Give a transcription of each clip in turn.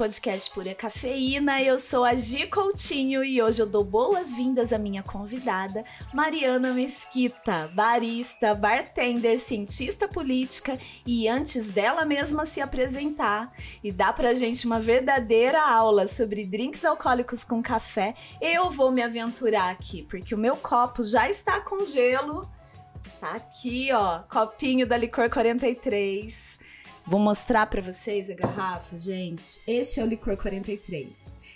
podcast Pura Cafeína. Eu sou a Gi Coutinho e hoje eu dou boas-vindas à minha convidada, Mariana Mesquita, barista, bartender, cientista política e antes dela mesma se apresentar e dar pra gente uma verdadeira aula sobre drinks alcoólicos com café, eu vou me aventurar aqui, porque o meu copo já está com gelo. Tá aqui, ó, copinho da Licor 43. Vou mostrar para vocês a garrafa, gente. Este é o licor 43.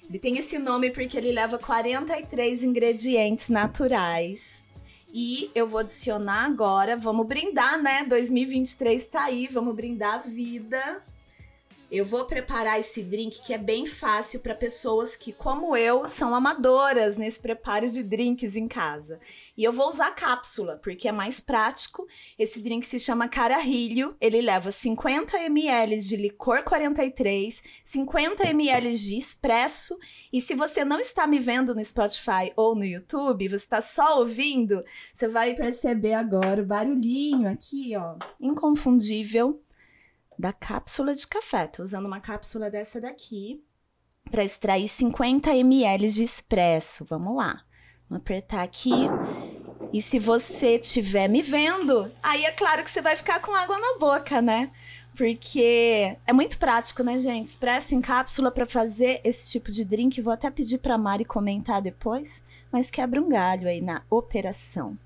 Ele tem esse nome porque ele leva 43 ingredientes naturais. E eu vou adicionar agora, vamos brindar, né? 2023 tá aí, vamos brindar a vida. Eu vou preparar esse drink que é bem fácil para pessoas que, como eu, são amadoras nesse preparo de drinks em casa. E eu vou usar cápsula, porque é mais prático. Esse drink se chama Cararrilho. Ele leva 50 ml de licor 43, 50 ml de espresso. E se você não está me vendo no Spotify ou no YouTube, você está só ouvindo, você vai perceber agora o barulhinho aqui, ó, inconfundível da cápsula de café. Tô usando uma cápsula dessa daqui para extrair 50 ml de expresso. Vamos lá. Vou apertar aqui. E se você estiver me vendo, aí é claro que você vai ficar com água na boca, né? Porque é muito prático, né, gente? Expresso em cápsula para fazer esse tipo de drink. Vou até pedir para Mari comentar depois, mas quebra um galho aí na operação.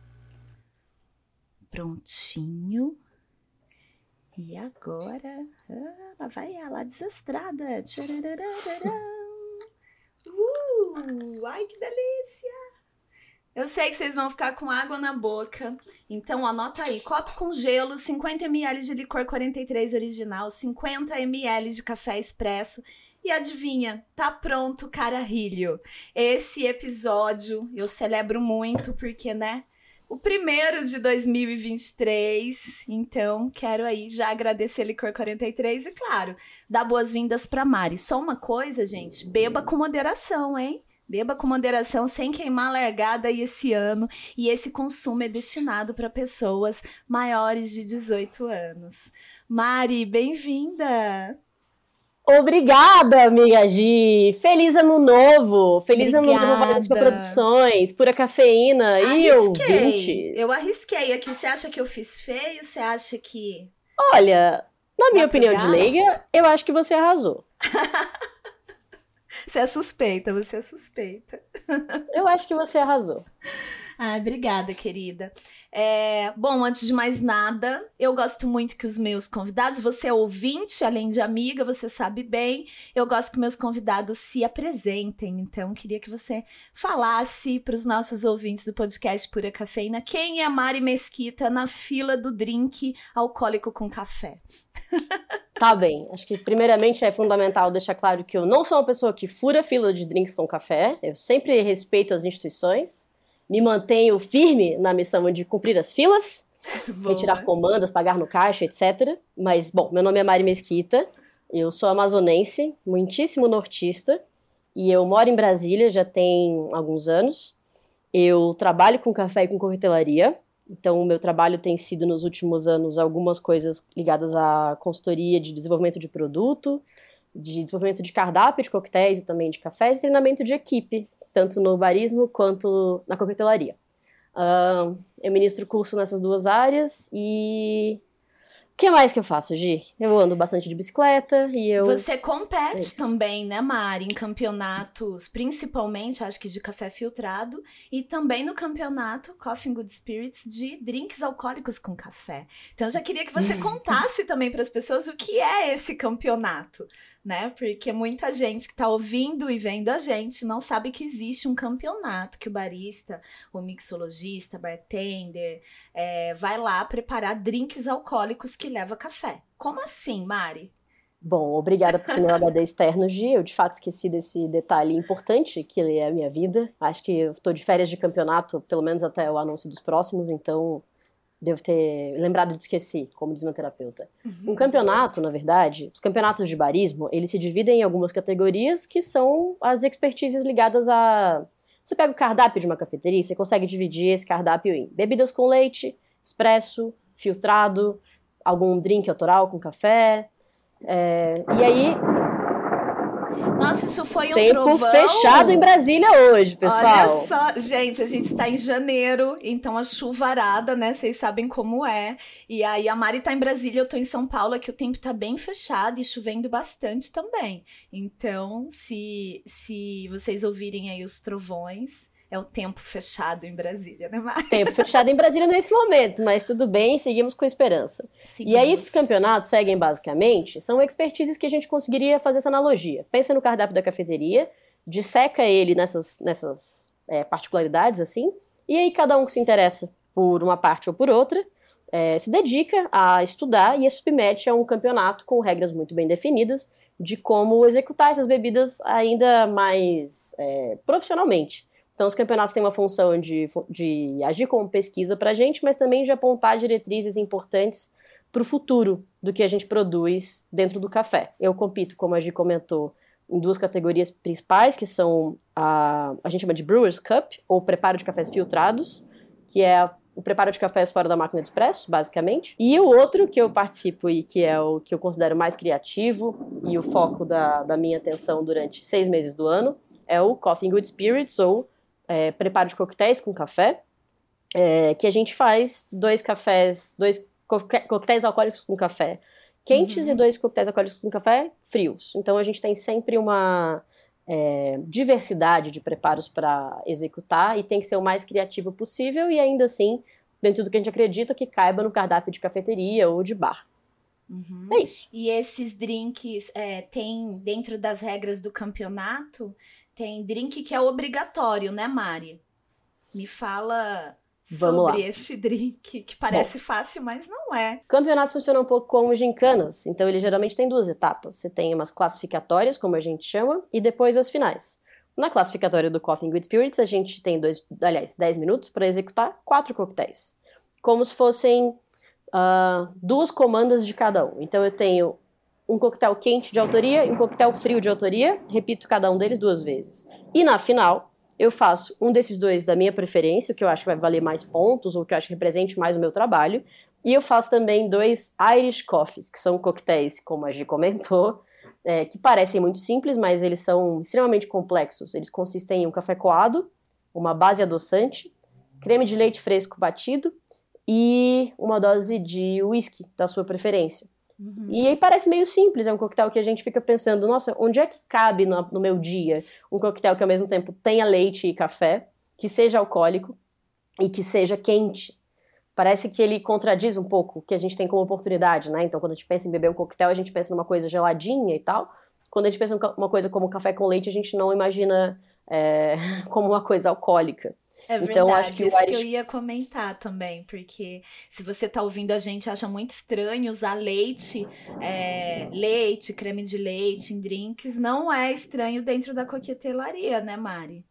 Prontinho. E agora, ah, lá vai ela, desastrada. Uh, ai, que delícia! Eu sei que vocês vão ficar com água na boca. Então, anota aí: copo com gelo, 50 ml de licor 43 original, 50 ml de café expresso. E adivinha, tá pronto, cara rilho. Esse episódio eu celebro muito porque, né? O primeiro de 2023. Então, quero aí já agradecer Licor 43 e, claro, dar boas-vindas para Mari. Só uma coisa, gente: beba com moderação, hein? Beba com moderação, sem queimar a largada aí esse ano. E esse consumo é destinado para pessoas maiores de 18 anos. Mari, bem-vinda! Obrigada, amiga Gi. Feliz ano novo. Feliz Obrigada. ano novo Valespa Produções, Pura Cafeína arrisquei. e ouvinte. Eu arrisquei aqui. Você acha que eu fiz feio? Você acha que... Olha, na minha opinião de leiga, eu acho que você arrasou. você é suspeita, você é suspeita. eu acho que você arrasou. Ai, obrigada, querida. É, bom, antes de mais nada, eu gosto muito que os meus convidados, você é ouvinte, além de amiga, você sabe bem, eu gosto que meus convidados se apresentem. Então, queria que você falasse para os nossos ouvintes do podcast Pura Cafeína quem é Mari Mesquita na fila do drink alcoólico com café. Tá bem. Acho que primeiramente é fundamental deixar claro que eu não sou uma pessoa que fura fila de drinks com café. Eu sempre respeito as instituições me mantenho firme na missão de cumprir as filas, Boa. retirar comandas, pagar no caixa, etc. Mas, bom, meu nome é Mari Mesquita, eu sou amazonense, muitíssimo nortista, e eu moro em Brasília já tem alguns anos. Eu trabalho com café e com coquetelaria, então o meu trabalho tem sido nos últimos anos algumas coisas ligadas à consultoria de desenvolvimento de produto, de desenvolvimento de cardápio de coquetéis e também de cafés e treinamento de equipe tanto no barismo quanto na coquetelaria. Uh, eu ministro curso nessas duas áreas e o que mais que eu faço, Gi? Eu ando bastante de bicicleta e eu. Você compete é também, né, Mari, em campeonatos, principalmente, acho que de café filtrado, e também no campeonato Coffee and Good Spirits de drinks alcoólicos com café. Então, eu já queria que você contasse também para as pessoas o que é esse campeonato né? Porque muita gente que está ouvindo e vendo a gente não sabe que existe um campeonato que o barista, o mixologista, bartender, é, vai lá preparar drinks alcoólicos que leva café. Como assim, Mari? Bom, obrigada por ser meu HD externo, Gi. Eu de fato esqueci desse detalhe importante que ele é a minha vida. Acho que eu tô de férias de campeonato, pelo menos até o anúncio dos próximos, então Devo ter lembrado de esquecer, como diz meu terapeuta. Uhum. Um campeonato, na verdade, os campeonatos de barismo, eles se dividem em algumas categorias que são as expertises ligadas a. Você pega o cardápio de uma cafeteria, você consegue dividir esse cardápio em bebidas com leite, expresso, filtrado, algum drink autoral com café. É... E aí. Nossa, isso foi um Tempo trovão. fechado em Brasília hoje, pessoal. Olha só, gente, a gente está em janeiro, então a chuvarada, né? Vocês sabem como é. E aí a Mari tá em Brasília, eu tô em São Paulo, aqui o tempo tá bem fechado e chovendo bastante também. Então, se, se vocês ouvirem aí os trovões, é o tempo fechado em Brasília, né, Mari? Tempo fechado em Brasília nesse momento, mas tudo bem, seguimos com esperança. Seguimos. E aí, esses campeonatos seguem basicamente, são expertises que a gente conseguiria fazer essa analogia. Pensa no cardápio da cafeteria, disseca ele nessas, nessas é, particularidades, assim, e aí cada um que se interessa por uma parte ou por outra, é, se dedica a estudar e a submete a um campeonato com regras muito bem definidas de como executar essas bebidas ainda mais é, profissionalmente. Então, os campeonatos têm uma função de, de agir como pesquisa para a gente, mas também de apontar diretrizes importantes para o futuro do que a gente produz dentro do café. Eu compito, como a Gi comentou, em duas categorias principais, que são a, a gente chama de Brewers Cup, ou preparo de cafés filtrados, que é o preparo de cafés fora da máquina de expresso, basicamente. E o outro que eu participo e que é o que eu considero mais criativo e o foco da, da minha atenção durante seis meses do ano é o Coffee Good Spirits, ou é, preparo de coquetéis com café, é, que a gente faz dois cafés, dois coquetéis alcoólicos com café quentes uhum. e dois coquetéis alcoólicos com café frios. Então a gente tem sempre uma é, diversidade de preparos para executar e tem que ser o mais criativo possível e ainda assim dentro do que a gente acredita que caiba no cardápio de cafeteria ou de bar. Uhum. É isso. E esses drinks é, tem dentro das regras do campeonato tem drink que é obrigatório, né, Mari? Me fala Vamos sobre lá. este drink, que parece Bom, fácil, mas não é. Campeonatos funcionam um pouco como gincanas, então ele geralmente tem duas etapas. Você tem umas classificatórias, como a gente chama, e depois as finais. Na classificatória do Coffee with Spirits, a gente tem dois, aliás, 10 minutos para executar quatro coquetéis. Como se fossem uh, duas comandas de cada um. Então eu tenho um coquetel quente de autoria e um coquetel frio de autoria. Repito cada um deles duas vezes. E na final, eu faço um desses dois da minha preferência, o que eu acho que vai valer mais pontos, ou que eu acho que represente mais o meu trabalho. E eu faço também dois Irish Coffees, que são coquetéis, como a Gi comentou, é, que parecem muito simples, mas eles são extremamente complexos. Eles consistem em um café coado, uma base adoçante, creme de leite fresco batido e uma dose de whisky da sua preferência. Uhum. E aí parece meio simples, é um coquetel que a gente fica pensando, nossa, onde é que cabe no, no meu dia um coquetel que ao mesmo tempo tenha leite e café, que seja alcoólico e que seja quente. Parece que ele contradiz um pouco o que a gente tem como oportunidade, né? Então, quando a gente pensa em beber um coquetel, a gente pensa numa coisa geladinha e tal. Quando a gente pensa em uma coisa como café com leite, a gente não imagina é, como uma coisa alcoólica. É verdade, então, acho que isso Irish... que eu ia comentar também, porque se você tá ouvindo a gente, acha muito estranho usar leite, é, leite, creme de leite em drinks, não é estranho dentro da coquetelaria, né, Mari?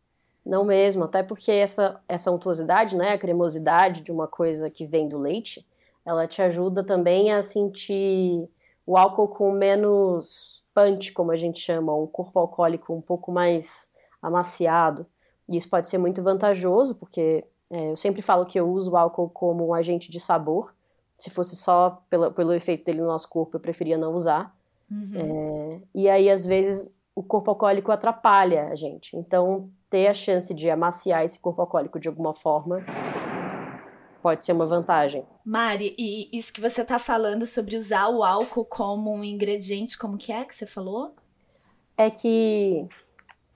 Não mesmo, até porque essa, essa untuosidade, né, a cremosidade de uma coisa que vem do leite, ela te ajuda também a sentir o álcool com menos punch, como a gente chama, um corpo alcoólico um pouco mais amaciado. E isso pode ser muito vantajoso, porque é, eu sempre falo que eu uso o álcool como um agente de sabor. Se fosse só pelo, pelo efeito dele no nosso corpo, eu preferia não usar. Uhum. É, e aí, às vezes, o corpo alcoólico atrapalha a gente. Então, ter a chance de amaciar esse corpo alcoólico de alguma forma pode ser uma vantagem. Mari, e isso que você está falando sobre usar o álcool como um ingrediente, como que é que você falou? É que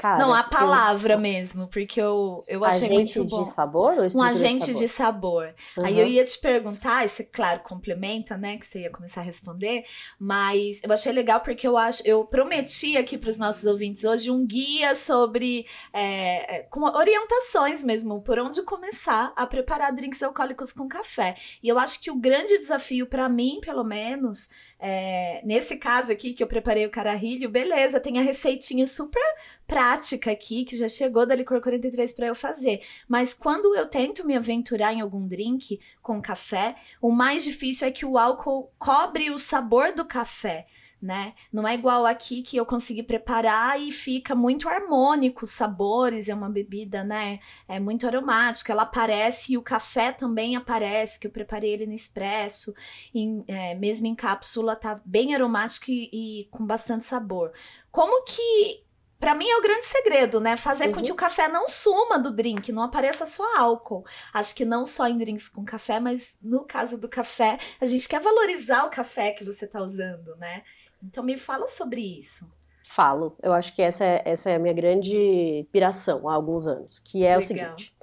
Cara, não, a palavra eu... mesmo, porque eu, eu achei agente muito bom. de sabor ou Um agente de sabor. De sabor. Uhum. Aí eu ia te perguntar, isso claro complementa, né, que você ia começar a responder, mas eu achei legal porque eu acho, eu prometi aqui para os nossos ouvintes hoje um guia sobre é, é, com orientações mesmo por onde começar a preparar drinks alcoólicos com café. E eu acho que o grande desafio para mim, pelo menos, é, nesse caso aqui que eu preparei o cararrilho, beleza, tem a receitinha super prática aqui que já chegou da Licor 43 para eu fazer. Mas quando eu tento me aventurar em algum drink com café, o mais difícil é que o álcool cobre o sabor do café. Né? Não é igual aqui que eu consegui preparar e fica muito harmônico os sabores, é uma bebida, né? É muito aromática, ela aparece e o café também aparece, que eu preparei ele no expresso, em, é, mesmo em cápsula, tá bem aromático e, e com bastante sabor. Como que para mim é o grande segredo, né? Fazer uhum. com que o café não suma do drink, não apareça só álcool. Acho que não só em drinks com café, mas no caso do café, a gente quer valorizar o café que você tá usando, né? Então me fala sobre isso. Falo. Eu acho que essa é, essa é a minha grande piração há alguns anos, que é Legal. o seguinte.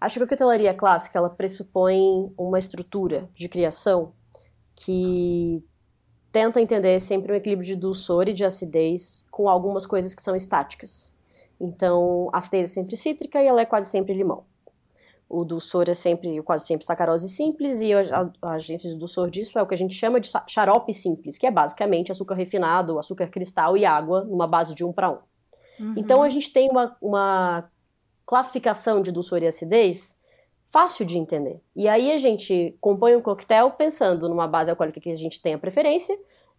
Acho que a coquetelaria clássica, ela pressupõe uma estrutura de criação que tenta entender sempre um equilíbrio de dulçor e de acidez com algumas coisas que são estáticas. Então, a acidez é sempre cítrica e ela é quase sempre limão. O dulçor é sempre, quase sempre, sacarose simples, e a, a agente de dulçor disso é o que a gente chama de xarope simples, que é basicamente açúcar refinado, açúcar cristal e água, numa base de um para um. Uhum. Então a gente tem uma, uma classificação de dulçor e acidez fácil de entender. E aí a gente compõe um coquetel pensando numa base alcoólica que a gente tenha preferência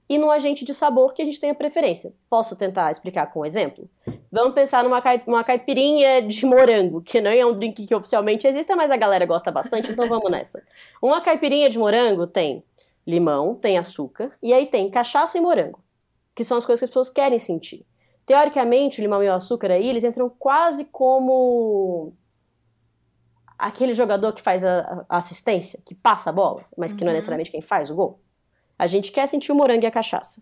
e num agente de sabor que a gente tenha preferência. Posso tentar explicar com um exemplo? Vamos pensar numa uma caipirinha de morango, que não é um drink que oficialmente existe, mas a galera gosta bastante, então vamos nessa. Uma caipirinha de morango tem limão, tem açúcar, e aí tem cachaça e morango, que são as coisas que as pessoas querem sentir. Teoricamente, o limão e o açúcar aí, eles entram quase como aquele jogador que faz a, a assistência, que passa a bola, mas que uhum. não é uhum. necessariamente quem faz o gol. A gente quer sentir o morango e a cachaça.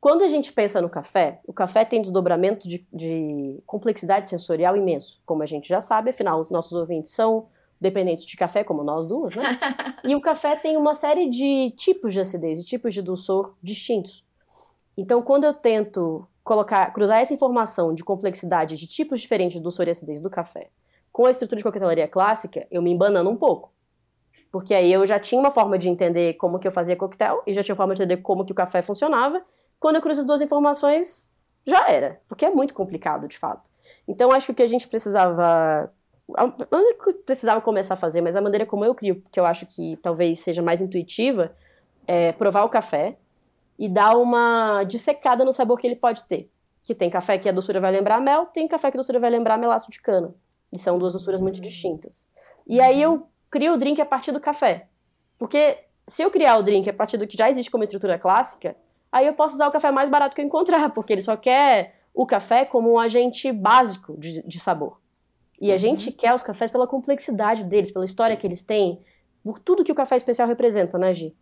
Quando a gente pensa no café, o café tem desdobramento de, de, complexidade sensorial imenso, como a gente já sabe, afinal, os nossos ouvintes são dependentes de café, como nós duas, né? e o café tem uma série de tipos de acidez, de tipos de dulçor distintos. Então, quando eu tento colocar, cruzar essa informação de complexidade de tipos diferentes de dulçor e acidez do café com a estrutura de coquetelaria clássica, eu me embanando um pouco. Porque aí eu já tinha uma forma de entender como que eu fazia coquetel e já tinha uma forma de entender como que o café funcionava. Quando eu cruzo as duas informações, já era, porque é muito complicado, de fato. Então acho que o que a gente precisava precisava começar a fazer, mas a maneira como eu crio, que eu acho que talvez seja mais intuitiva, é provar o café e dar uma dissecada no sabor que ele pode ter. Que tem café que a doçura vai lembrar mel, tem café que a doçura vai lembrar melaço de cana. E são duas doçuras muito distintas. E aí eu crio o drink a partir do café. Porque se eu criar o drink a partir do que já existe como estrutura clássica, aí eu posso usar o café mais barato que eu encontrar, porque ele só quer o café como um agente básico de, de sabor. E a uhum. gente quer os cafés pela complexidade deles, pela história que eles têm, por tudo que o café especial representa, né, Gi?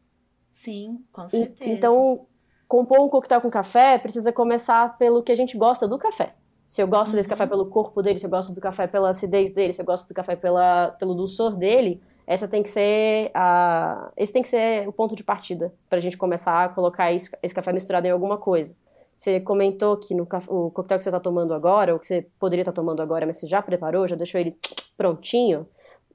Sim, com certeza. E, então, compor um coquetel com café precisa começar pelo que a gente gosta do café. Se eu gosto desse café uhum. pelo corpo dele, se eu gosto do café pela acidez dele, se eu gosto do café pela, pelo dulçor dele, essa tem que ser a, esse tem que ser o ponto de partida para a gente começar a colocar esse, esse, café misturado em alguma coisa. Você comentou que no o coquetel que você está tomando agora, ou que você poderia estar tá tomando agora, mas você já preparou, já deixou ele prontinho,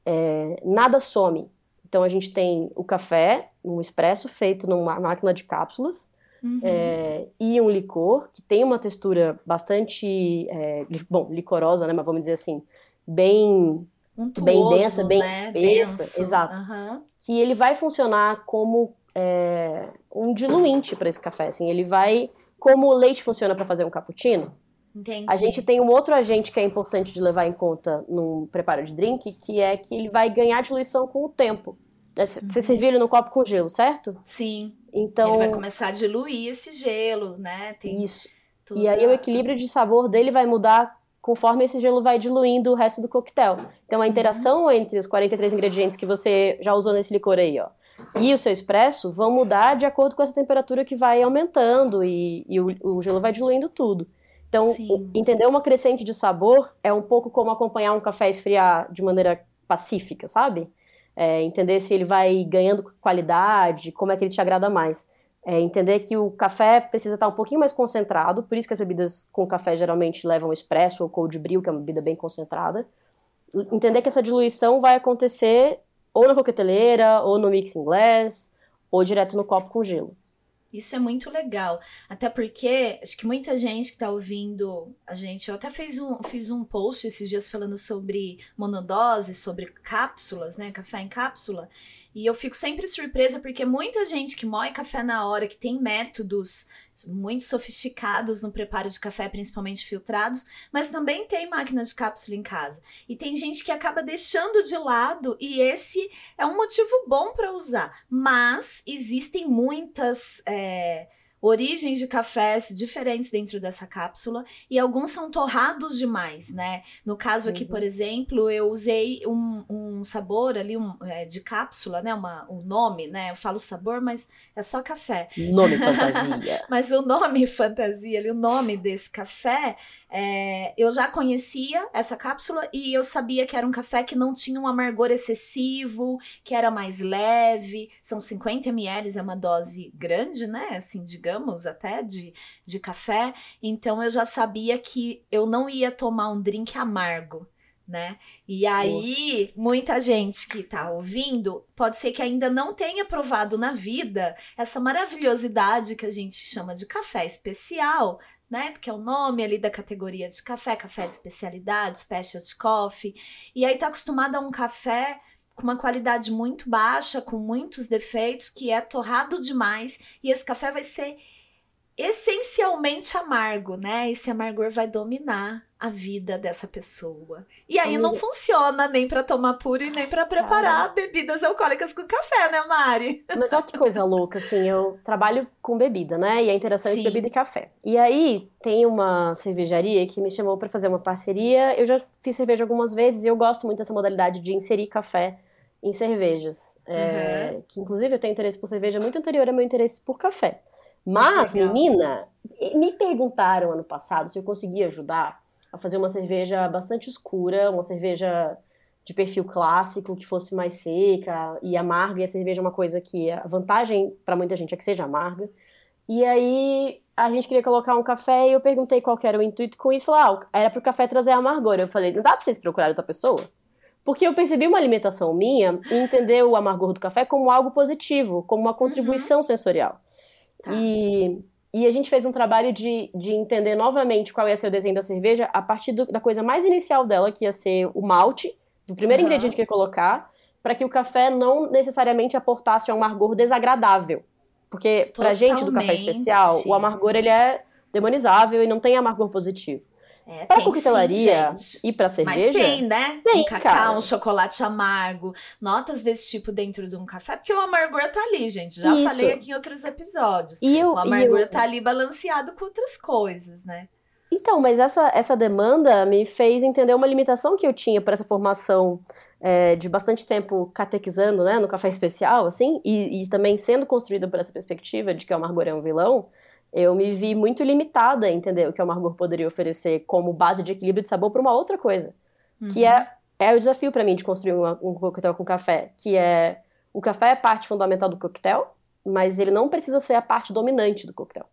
é, nada some. Então a gente tem o café, um expresso feito numa máquina de cápsulas, Uhum. É, e um licor que tem uma textura bastante, é, bom, licorosa, né, mas vamos dizer assim, bem Untuoso, bem densa, bem né? espessa, Denso. exato. Uhum. Que ele vai funcionar como é, um diluinte para esse café, assim, ele vai como o leite funciona para fazer um cappuccino. Entendi. A gente tem um outro agente que é importante de levar em conta num preparo de drink, que é que ele vai ganhar diluição com o tempo. Você uhum. serviu ele no copo com gelo, certo? Sim. Então ele vai começar a diluir esse gelo, né? Tem isso. E aí o equilíbrio de sabor dele vai mudar conforme esse gelo vai diluindo o resto do coquetel. Então a interação uhum. entre os 43 ingredientes que você já usou nesse licor aí, ó, e o seu expresso vão mudar de acordo com essa temperatura que vai aumentando e, e o, o, gelo vai diluindo tudo. Então, o, entender uma crescente de sabor é um pouco como acompanhar um café esfriar de maneira pacífica, sabe? É, entender se ele vai ganhando qualidade, como é que ele te agrada mais. É, entender que o café precisa estar um pouquinho mais concentrado, por isso que as bebidas com café geralmente levam expresso ou cold brew, que é uma bebida bem concentrada. Entender que essa diluição vai acontecer ou na coqueteleira, ou no mixing glass, ou direto no copo com gelo. Isso é muito legal. Até porque acho que muita gente que está ouvindo a gente, eu até fiz um, fiz um post esses dias falando sobre monodose, sobre cápsulas, né? Café em cápsula. E eu fico sempre surpresa porque muita gente que moe café na hora, que tem métodos muito sofisticados no preparo de café, principalmente filtrados, mas também tem máquina de cápsula em casa. E tem gente que acaba deixando de lado, e esse é um motivo bom para usar. Mas existem muitas. É, origens de cafés diferentes dentro dessa cápsula e alguns são torrados demais, né? No caso aqui, uhum. por exemplo, eu usei um, um sabor ali um, é, de cápsula, né? Uma, um nome, né? Eu falo sabor, mas é só café. Nome fantasia. mas o nome fantasia, ali, o nome desse café é, eu já conhecia essa cápsula e eu sabia que era um café que não tinha um amargor excessivo, que era mais leve. São 50 ml, é uma dose grande, né? Assim, digamos, até de, de café. Então eu já sabia que eu não ia tomar um drink amargo. Né? E aí, muita gente que tá ouvindo pode ser que ainda não tenha provado na vida essa maravilhosidade que a gente chama de café especial, né? Porque é o nome ali da categoria de café, café de especialidade, specialty coffee. E aí tá acostumado a um café com uma qualidade muito baixa, com muitos defeitos, que é torrado demais, e esse café vai ser essencialmente amargo, né? Esse amargor vai dominar a vida dessa pessoa. E aí não funciona nem para tomar puro e nem para preparar bebidas alcoólicas com café, né, Mari? Mas olha que coisa louca, assim, eu trabalho com bebida, né? E a interação entre bebida e café. E aí tem uma cervejaria que me chamou para fazer uma parceria. Eu já fiz cerveja algumas vezes e eu gosto muito dessa modalidade de inserir café em cervejas. Uhum. É, que inclusive eu tenho interesse por cerveja muito anterior ao meu interesse por café. Mas, menina, me perguntaram ano passado se eu conseguia ajudar a fazer uma cerveja bastante escura, uma cerveja de perfil clássico, que fosse mais seca e amarga, e a cerveja é uma coisa que a vantagem para muita gente é que seja amarga. E aí a gente queria colocar um café e eu perguntei qual era o intuito com isso, falou, ah, era pro café trazer amargor. Eu falei, não dá pra vocês procurar outra pessoa? Porque eu percebi uma alimentação minha e entender o amargor do café como algo positivo, como uma contribuição uhum. sensorial. Tá. E e a gente fez um trabalho de, de entender novamente qual ia ser o desenho da cerveja a partir do, da coisa mais inicial dela, que ia ser o malte, do primeiro uhum. ingrediente que ia colocar, para que o café não necessariamente aportasse um amargor desagradável. Porque Totalmente. pra gente do café especial, o amargor ele é demonizável e não tem amargor positivo. É, pra coquetelaria sim, e pra cerveja. Mas tem, né? Tem, um cacau, cara. um chocolate amargo, notas desse tipo dentro de um café, porque o amargor tá ali, gente. Já Isso. falei aqui em outros episódios. E eu, o amargor eu... tá ali balanceado com outras coisas, né? Então, mas essa, essa demanda me fez entender uma limitação que eu tinha para essa formação é, de bastante tempo catequizando, né, no café especial, assim, e, e também sendo construída por essa perspectiva de que o amargor é um vilão eu me vi muito limitada a entender o que o amargor poderia oferecer como base de equilíbrio de sabor para uma outra coisa. Uhum. Que é, é o desafio para mim de construir uma, um coquetel com café, que é o café é parte fundamental do coquetel, mas ele não precisa ser a parte dominante do coquetel.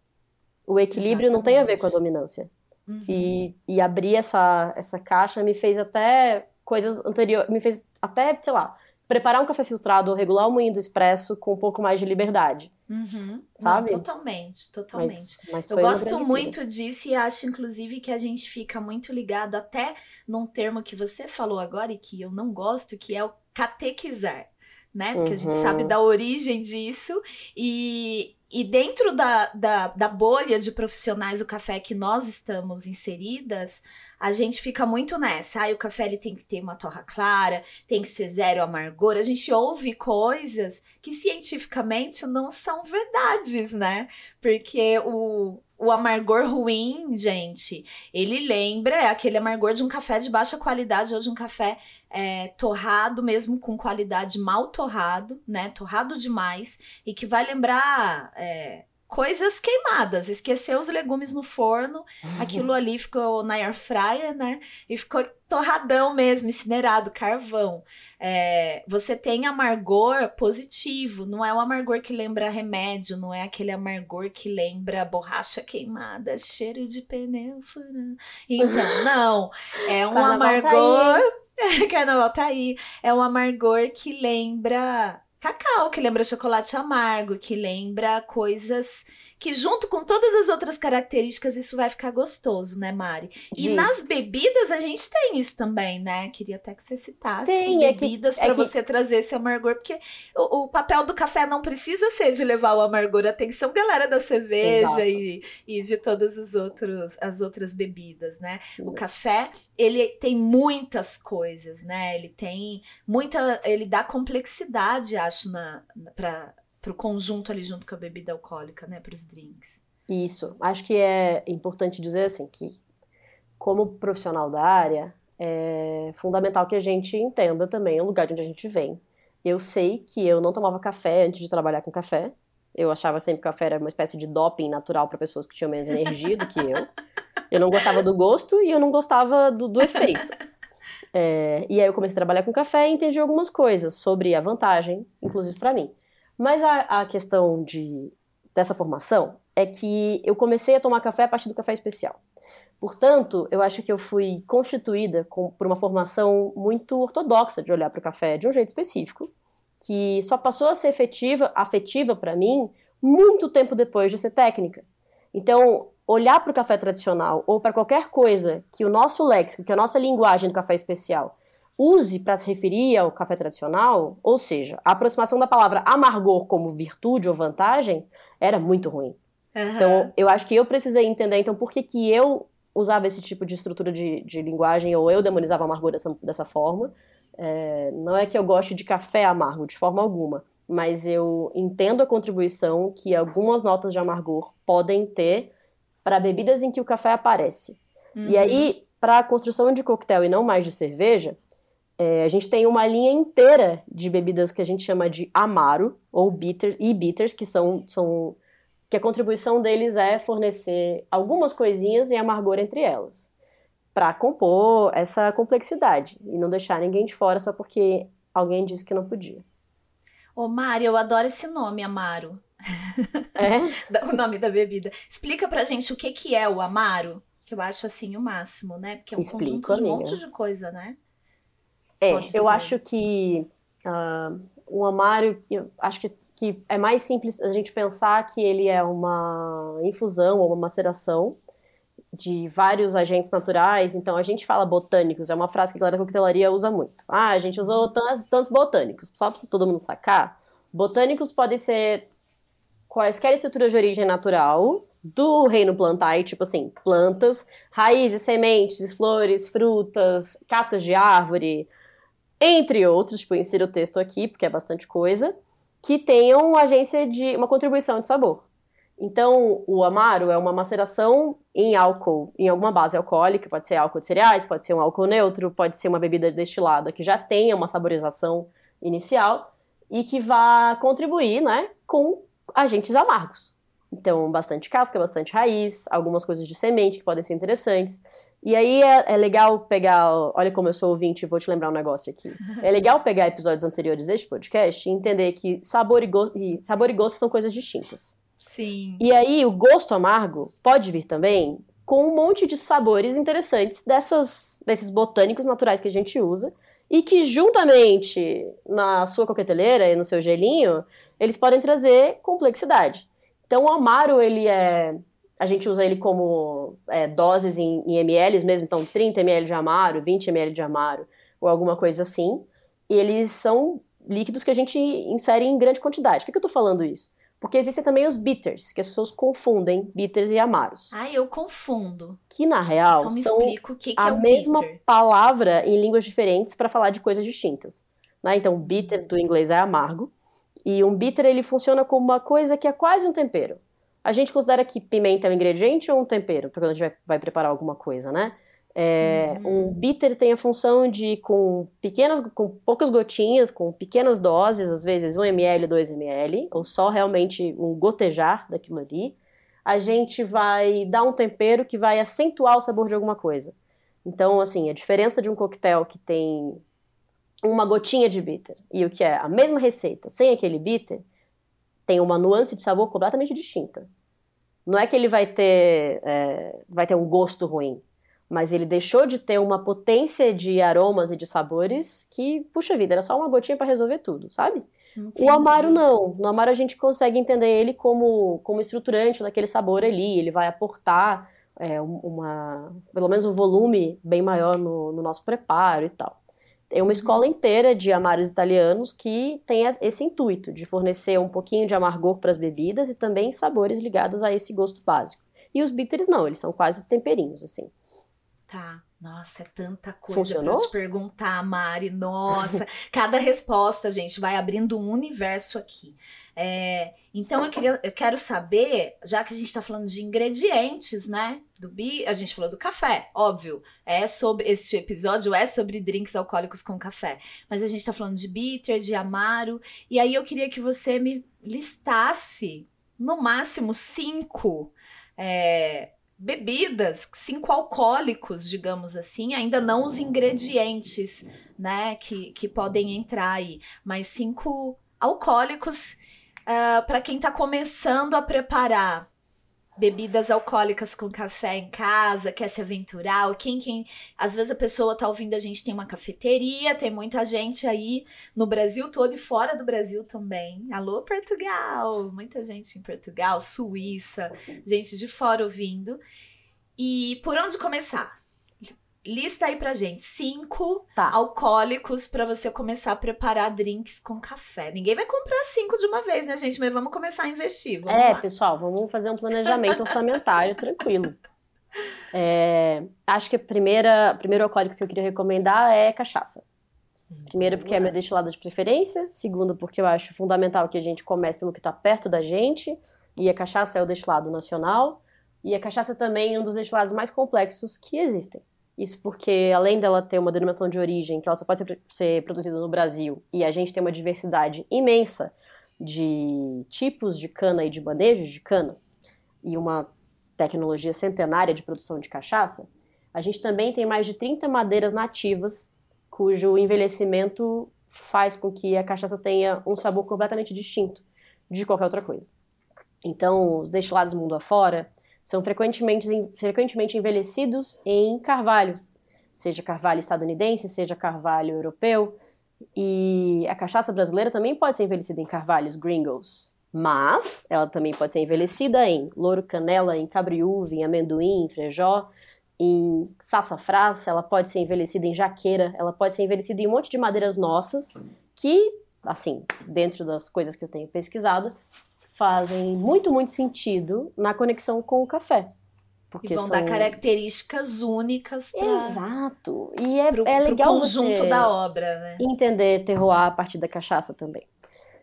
O equilíbrio Exatamente. não tem a ver com a dominância. Uhum. E, e abrir essa, essa caixa me fez até coisas anteriores, me fez até, sei lá, preparar um café filtrado ou regular o moinho do expresso com um pouco mais de liberdade. Uhum. Sabe? Não, totalmente, totalmente. Mas, mas Eu gosto muito disso e acho, inclusive, que a gente fica muito ligado até num termo que você falou agora e que eu não gosto, que é o catequizar. Né? Porque uhum. a gente sabe uhum. da origem disso. E, e dentro da, da, da, bolha de profissionais do café que nós estamos inseridas, a gente fica muito nessa. Ah, o café ele tem que ter uma torra clara, tem que ser zero amargor. A gente ouve coisas que cientificamente não são verdades, né? Porque o, o amargor ruim, gente, ele lembra é aquele amargor de um café de baixa qualidade ou de um café é, torrado mesmo com qualidade mal torrado, né? Torrado demais e que vai lembrar é, coisas queimadas. Esqueceu os legumes no forno, uhum. aquilo ali ficou na air fryer, né? E ficou torradão mesmo, incinerado, carvão. É, você tem amargor positivo, não é um amargor que lembra remédio, não é aquele amargor que lembra borracha queimada, cheiro de pneu furando. Então, não. É um tá amargor. Tá Carnaval tá aí. É um amargor que lembra cacau, que lembra chocolate amargo, que lembra coisas que junto com todas as outras características isso vai ficar gostoso, né, Mari? E nas bebidas a gente tem isso também, né? Queria até que você citasse tem, bebidas é para é você trazer esse amargor, porque o, o, papel do café não precisa ser de levar o amargor. Atenção, galera da cerveja e, e de todas as, outros, as outras bebidas, né? O café, ele tem muitas coisas, né? Ele tem muita. Ele dá complexidade, acho, na, na, para o conjunto ali junto com a bebida alcoólica, né? Para os drinks. Isso. Acho que é importante dizer assim que, como profissional da área, é fundamental que a gente entenda também o lugar de onde a gente vem. Eu sei que eu não tomava café antes de trabalhar com café. Eu achava sempre que café era uma espécie de doping natural para pessoas que tinham menos energia do que eu. Eu não gostava do gosto e eu não gostava do, do efeito. É, e aí eu comecei a trabalhar com café e entendi algumas coisas sobre a vantagem, inclusive para mim. Mas a, a questão de, dessa formação é que eu comecei a tomar café a partir do café especial. Portanto, eu acho que eu fui constituída com, por uma formação muito ortodoxa de olhar para o café de um jeito específico, que só passou a ser efetiva, afetiva para mim muito tempo depois de ser técnica. Então, olhar para o café tradicional ou para qualquer coisa que o nosso léxico, que a nossa linguagem do café especial use para se referir ao café tradicional, ou seja, a aproximação da palavra amargor como virtude ou vantagem, era muito ruim. Uhum. Então, eu acho que eu precisei entender, então, por que, que eu usava esse tipo de estrutura de, de linguagem, ou eu demonizava amargor dessa, dessa forma. É, não é que eu goste de café amargo, de forma alguma, mas eu entendo a contribuição que algumas notas de amargor podem ter para bebidas em que o café aparece. Uhum. E aí, para a construção de coquetel e não mais de cerveja, é, a gente tem uma linha inteira de bebidas que a gente chama de amaro ou bitter e bitters, que são, são que a contribuição deles é fornecer algumas coisinhas e amargor entre elas, para compor essa complexidade e não deixar ninguém de fora só porque alguém disse que não podia. Ô, Mari, eu adoro esse nome, Amaro. É? o nome da bebida. Explica pra gente o que, que é o Amaro, que eu acho assim o máximo, né? Porque é um Explico, conjunto de um monte de coisa, né? É, Pode eu ser. acho que uh, o eu acho que que é mais simples a gente pensar que ele é uma infusão ou uma maceração de vários agentes naturais. Então, a gente fala botânicos, é uma frase que a galera da coquetelaria usa muito. Ah, a gente usou tantos botânicos. Só para todo mundo sacar, botânicos podem ser quaisquer estruturas de origem natural do reino plantae, tipo assim, plantas, raízes, sementes, flores, frutas, cascas de árvore, entre outros, tipo, insiro o texto aqui, porque é bastante coisa que tenham agência de uma contribuição de sabor. Então, o amaro é uma maceração em álcool, em alguma base alcoólica, pode ser álcool de cereais, pode ser um álcool neutro, pode ser uma bebida destilada que já tenha uma saborização inicial e que vá contribuir, né, com agentes amargos. Então, bastante casca, bastante raiz, algumas coisas de semente que podem ser interessantes. E aí é, é, legal pegar. Olha como eu sou ouvinte e vou te lembrar um negócio aqui. É legal pegar episódios anteriores deste podcast e entender que sabor e gosto, e sabor e gosto são coisas distintas. Sim. E aí o gosto amargo pode vir também com um monte de sabores interessantes dessas, desses botânicos naturais que a gente usa e que juntamente na sua coqueteleira e no seu gelinho, eles podem trazer complexidade. Então o amaro ele é a gente usa ele como é, doses em, em, ml mesmo, então 30 ml de amaro, 20 ml de amaro, ou alguma coisa assim. E eles são líquidos que a gente insere em grande quantidade. Por que eu tô falando isso? Porque existem também os bitters, que as pessoas confundem bitters e amaros. Ah, eu confundo. Que na real então, são que que a é mesma bitter. palavra em línguas diferentes para falar de coisas distintas. Né? Então, bitter do inglês é amargo, e um bitter ele funciona como uma coisa que é quase um tempero a gente considera que pimenta é um ingrediente ou um tempero, quando a gente vai, vai preparar alguma coisa, né? É, uhum. Um bitter tem a função de, com pequenas, com poucas gotinhas, com pequenas doses, às vezes 1 ml, 2 ml, ou só realmente um gotejar daquilo ali, a gente vai dar um tempero que vai acentuar o sabor de alguma coisa. Então, assim, a diferença de um coquetel que tem uma gotinha de bitter e o que é a mesma receita sem aquele bitter, tem uma nuance de sabor completamente distinta. Não é que ele vai ter, é, vai ter um gosto ruim. mas ele deixou de ter uma potência de aromas e de sabores que, puxa vida, era só uma gotinha para resolver tudo, sabe? Entendi. O Amaro não. No Amaro a gente consegue entender ele como, como estruturante daquele sabor ali. Ele vai aportar é, uma, pelo menos um volume bem maior no, no nosso preparo e tal. Tem uma escola uhum. inteira de amaros italianos que tem esse intuito de fornecer um pouquinho de amargor para as bebidas e também sabores ligados a esse gosto básico. E os bitters não, eles são quase temperinhos, assim. Tá. Nossa, é tanta coisa Funcionou? pra te perguntar, Mari. Nossa, cada resposta, gente, vai abrindo um universo aqui. É, então eu, queria, eu quero saber, já que a gente tá falando de ingredientes, né? Do bi, a gente falou do café, óbvio. É sobre este episódio é sobre drinks alcoólicos com café, mas a gente tá falando de bitter, de amaro, e aí eu queria que você me listasse no máximo cinco é, bebidas, cinco alcoólicos, digamos assim, ainda não os ingredientes, né, que, que podem entrar aí, mas cinco alcoólicos uh, ah, para quem está começando a preparar bebidas alcoólicas com café em casa, quer se aventurar, quem, quem, às vezes a pessoa tá ouvindo a gente tem uma cafeteria, tem muita gente aí no Brasil todo e fora do Brasil também. Alô Portugal, muita gente em Portugal, Suíça, gente de fora ouvindo. E por onde começar? Lista aí pra gente cinco tá. alcoólicos para você começar a preparar drinks com café. Ninguém vai comprar cinco de uma vez, né, gente? Mas vamos começar a investir. Vamos é, lá. pessoal, vamos fazer um planejamento orçamentário tranquilo. É, acho que a primeira, primeiro alcoólico que eu queria recomendar é cachaça. Primeiro, porque é meu destilado de preferência. Segundo, porque eu acho fundamental que a gente comece pelo que está perto da gente. E a cachaça é o destilado nacional. E a cachaça também é um dos destilados mais complexos que existem. Isso porque, além dela ter uma denominação de origem, que ela só pode ser, produzida no Brasil, e a gente tem uma diversidade imensa de tipos de cana e de manejos de cana, e uma tecnologia centenária de produção de cachaça, a gente também tem mais de 30 madeiras nativas cujo envelhecimento faz com que a cachaça tenha um sabor completamente distinto de qualquer outra coisa. Então, os destilados mundo afora, são frequentemente, frequentemente envelhecidos em carvalho, seja carvalho estadunidense, seja carvalho europeu. E a cachaça brasileira também pode ser envelhecida em carvalhos gringos, mas ela também pode ser envelhecida em louro canela, em cabriúva, em amendoim, em frejó, em sassafrás, ela pode ser envelhecida em jaqueira, ela pode ser envelhecida em um monte de madeiras nossas que, assim, dentro das coisas que eu tenho pesquisado, fazem muito, muito sentido na conexão com o café. Porque e vão são... dar características únicas para Exato. E é, pro, é legal pro conjunto da obra, né? Entender terroir a partir da cachaça também.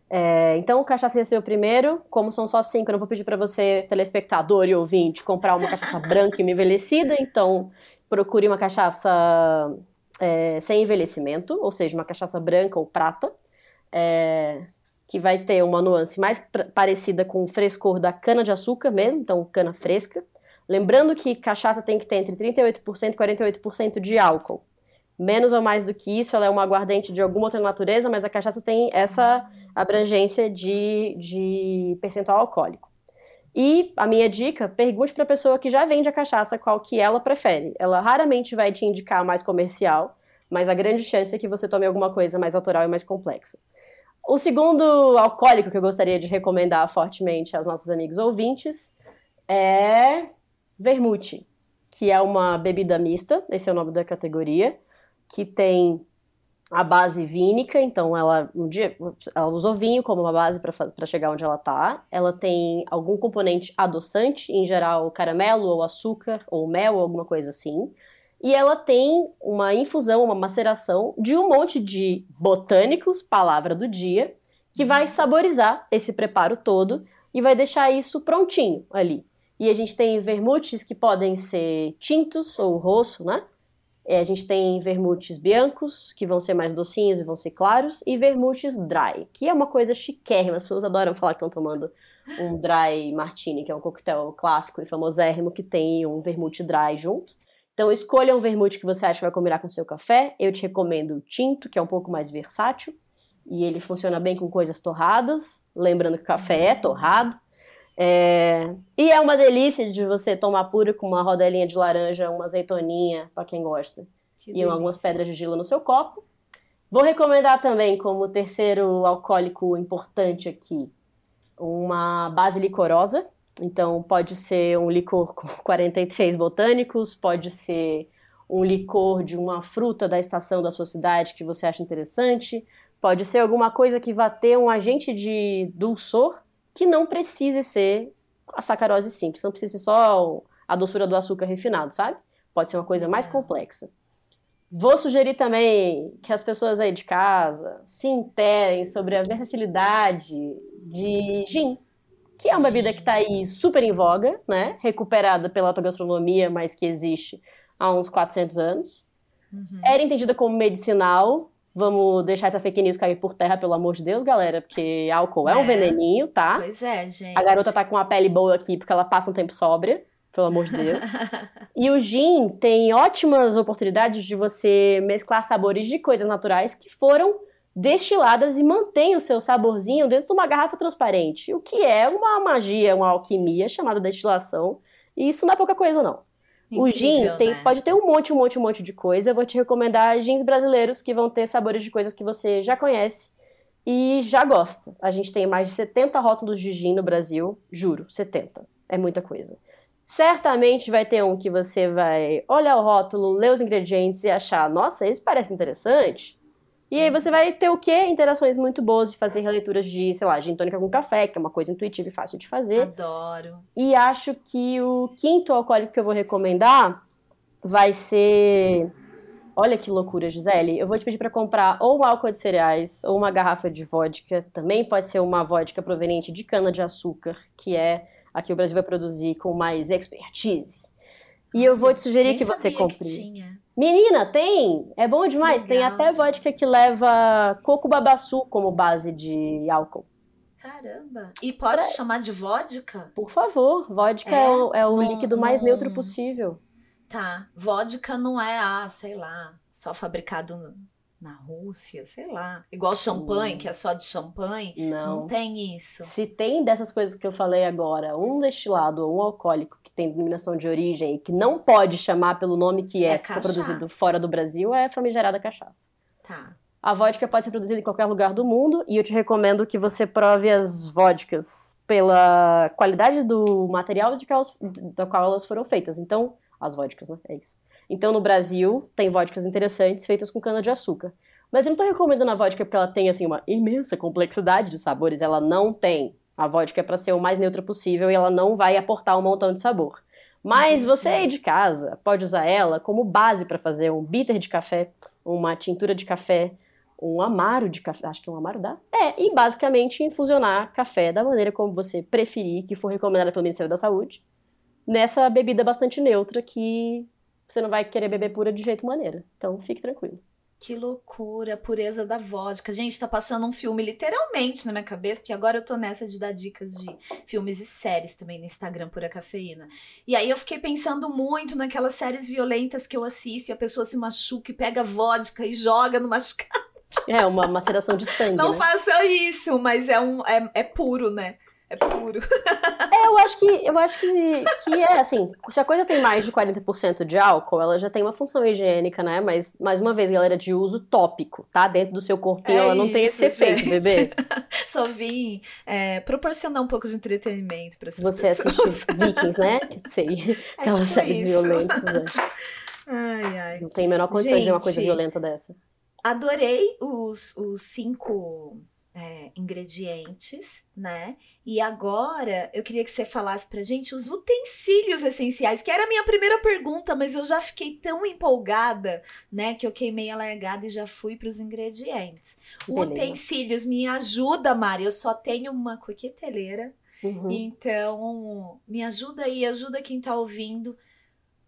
É, então, o cachaça ia ser o primeiro. Como são só cinco, eu não vou pedir para você, telespectador e ouvinte, comprar uma cachaça branca e envelhecida. Então, procure uma cachaça é, sem envelhecimento, ou seja, uma cachaça branca ou prata. É, que vai ter uma nuance mais parecida com o frescor da cana-de-açúcar mesmo, então cana fresca. Lembrando que cachaça tem que ter entre 38% e 48% de álcool. Menos ou mais do que isso, ela é uma aguardente de alguma outra natureza, mas a cachaça tem essa abrangência de, de percentual alcoólico. E a minha dica, pergunte para a pessoa que já vende a cachaça qual que ela prefere. Ela raramente vai te indicar mais comercial, mas a grande chance é que você tome alguma coisa mais autoral e mais complexa. O segundo alcoólico que eu gostaria de recomendar fortemente aos nossos amigos ouvintes é vermute, que é uma bebida mista, esse é o nome da categoria, que tem a base vínica, então ela um dia ela usou vinho como uma base para chegar onde ela está. Ela tem algum componente adoçante, em geral caramelo ou açúcar ou mel ou alguma coisa assim e ela tem uma infusão, uma maceração de um monte de botânicos, palavra do dia, que vai saborizar esse preparo todo e vai deixar isso prontinho ali. E a gente tem vermutes que podem ser tintos ou rosso, né? É, a gente tem vermutes biancos, que vão ser mais docinhos e vão ser claros, e vermutes dry, que é uma coisa chiquérrima. As pessoas adoram falar que estão tomando um dry martini, que é um coquetel clássico e famosérrimo que tem um vermute dry junto. Então escolha um vermute que você acha que vai combinar com o seu café. Eu te recomendo o tinto, que é um pouco mais versátil. E ele funciona bem com coisas torradas. Lembrando que o café é torrado. É... E é uma delícia de você tomar puro com uma rodelinha de laranja, uma azeitoninha, para quem gosta. Que e delícia. algumas pedras de gelo no seu copo. Vou recomendar também, como terceiro alcoólico importante aqui, uma base licorosa. Então, pode ser um licor com 43 botânicos, pode ser um licor de uma fruta da estação da sua cidade que você acha interessante, pode ser alguma coisa que vá ter um agente de dulçor que não precise ser a sacarose simples, não precise ser só a doçura do açúcar refinado, sabe? Pode ser uma coisa mais complexa. Vou sugerir também que as pessoas aí de casa se interem sobre a versatilidade de gin, que é uma bebida que está aí super em voga, né? Recuperada pela autogastronomia, mas que existe há uns 400 anos. Uhum. Era entendida como medicinal, Vamos deixar essa fake news cair por terra, pelo amor de Deus, galera, porque álcool é, é um veneninho, tá? Pois é, gente. A garota tá com a pele boa aqui porque ela passa um tempo sóbria, pelo amor de Deus. e o gin tem ótimas oportunidades de você mesclar sabores de coisas naturais que foram destiladas e mantém o seu saborzinho dentro de uma garrafa transparente, o que é uma magia, uma alquimia chamada destilação. E isso não é pouca coisa, não. Incrível, o gin tem, né? pode ter um monte, um monte, um monte de coisa. Eu vou te recomendar gins brasileiros que vão ter sabores de coisas que você já conhece e já gosta. A gente tem mais de 70 rótulos de gin no Brasil, juro, 70. É muita coisa. Certamente vai ter um que você vai olhar o rótulo, ler os ingredientes e achar, nossa, esse parece interessante. E aí você vai ter o quê? Interações muito boas de fazer releituras de, sei lá, gin tônica com café, que é uma coisa intuitiva e fácil de fazer. Adoro. E acho que o quinto alcoólico que eu vou recomendar vai ser. Olha que loucura, Gisele. Eu vou te pedir para comprar ou um álcool de cereais ou uma garrafa de vodka. Também pode ser uma vodka proveniente de cana-de-açúcar, que é a que o Brasil vai produzir com mais expertise. E eu vou te sugerir Nem que você compre. Que tinha. Menina, tem! É bom demais. Legal. Tem até vodka que leva coco babaçu como base de álcool. Caramba! E pode chamar de vodka? Por favor, vodka é, é o, é o líquido mais neutro possível. Tá. Vodka não é, ah, sei lá, só fabricado na Rússia, sei lá. Igual champanhe, hum. que é só de champanhe. Não. Não tem isso. Se tem dessas coisas que eu falei agora, um destilado ou um alcoólico tem denominação de origem e que não pode chamar pelo nome que é, é se for produzido fora do Brasil, é famigerada cachaça. Tá. A vodka pode ser produzida em qualquer lugar do mundo e eu te recomendo que você prove as vodkas pela qualidade do material de elas, da qual elas foram feitas. Então, as vodkas, né? É isso. Então, no Brasil, tem vodkas interessantes feitas com cana-de-açúcar. Mas eu não tô recomendando a vodka porque ela tem, assim, uma imensa complexidade de sabores. Ela não tem. A vodka é para ser o mais neutra possível e ela não vai aportar um montão de sabor. Mas você aí de casa pode usar ela como base para fazer um bitter de café, uma tintura de café, um amaro de café, acho que um amaro dá? É, e basicamente infusionar café da maneira como você preferir, que for recomendada pelo Ministério da Saúde, nessa bebida bastante neutra que você não vai querer beber pura de jeito maneira. Então fique tranquilo. Que loucura, a pureza da vodka. Gente, tá passando um filme literalmente na minha cabeça, porque agora eu tô nessa de dar dicas de filmes e séries também no Instagram Pura Cafeína. E aí eu fiquei pensando muito naquelas séries violentas que eu assisto e a pessoa se machuca e pega vodka e joga no machucado. É, uma maceração de sangue. Não né? faça isso, mas é, um, é, é puro, né? É puro. É, eu acho que eu acho que, que é assim, se a coisa tem mais de 40% de álcool, ela já tem uma função higiênica, né? Mas, mais uma vez, galera, de uso tópico, tá? Dentro do seu corpinho, é ela não isso, tem esse efeito, gente. bebê. Só vim é, proporcionar um pouco de entretenimento pra essas Você pessoas. assiste Vikings, né? Que sei. É Aquelas tipo séries isso. violentas, né? Ai, ai. Não tem a menor condição gente, de ver uma coisa violenta dessa. Adorei os, os cinco é, ingredientes, né? E agora eu queria que você falasse pra gente os utensílios essenciais, que era a minha primeira pergunta, mas eu já fiquei tão empolgada, né, que eu queimei a largada e já fui para os ingredientes. Beleza. Utensílios, me ajuda, Mari. Eu só tenho uma coqueteleira. Uhum. Então, me ajuda aí, ajuda quem tá ouvindo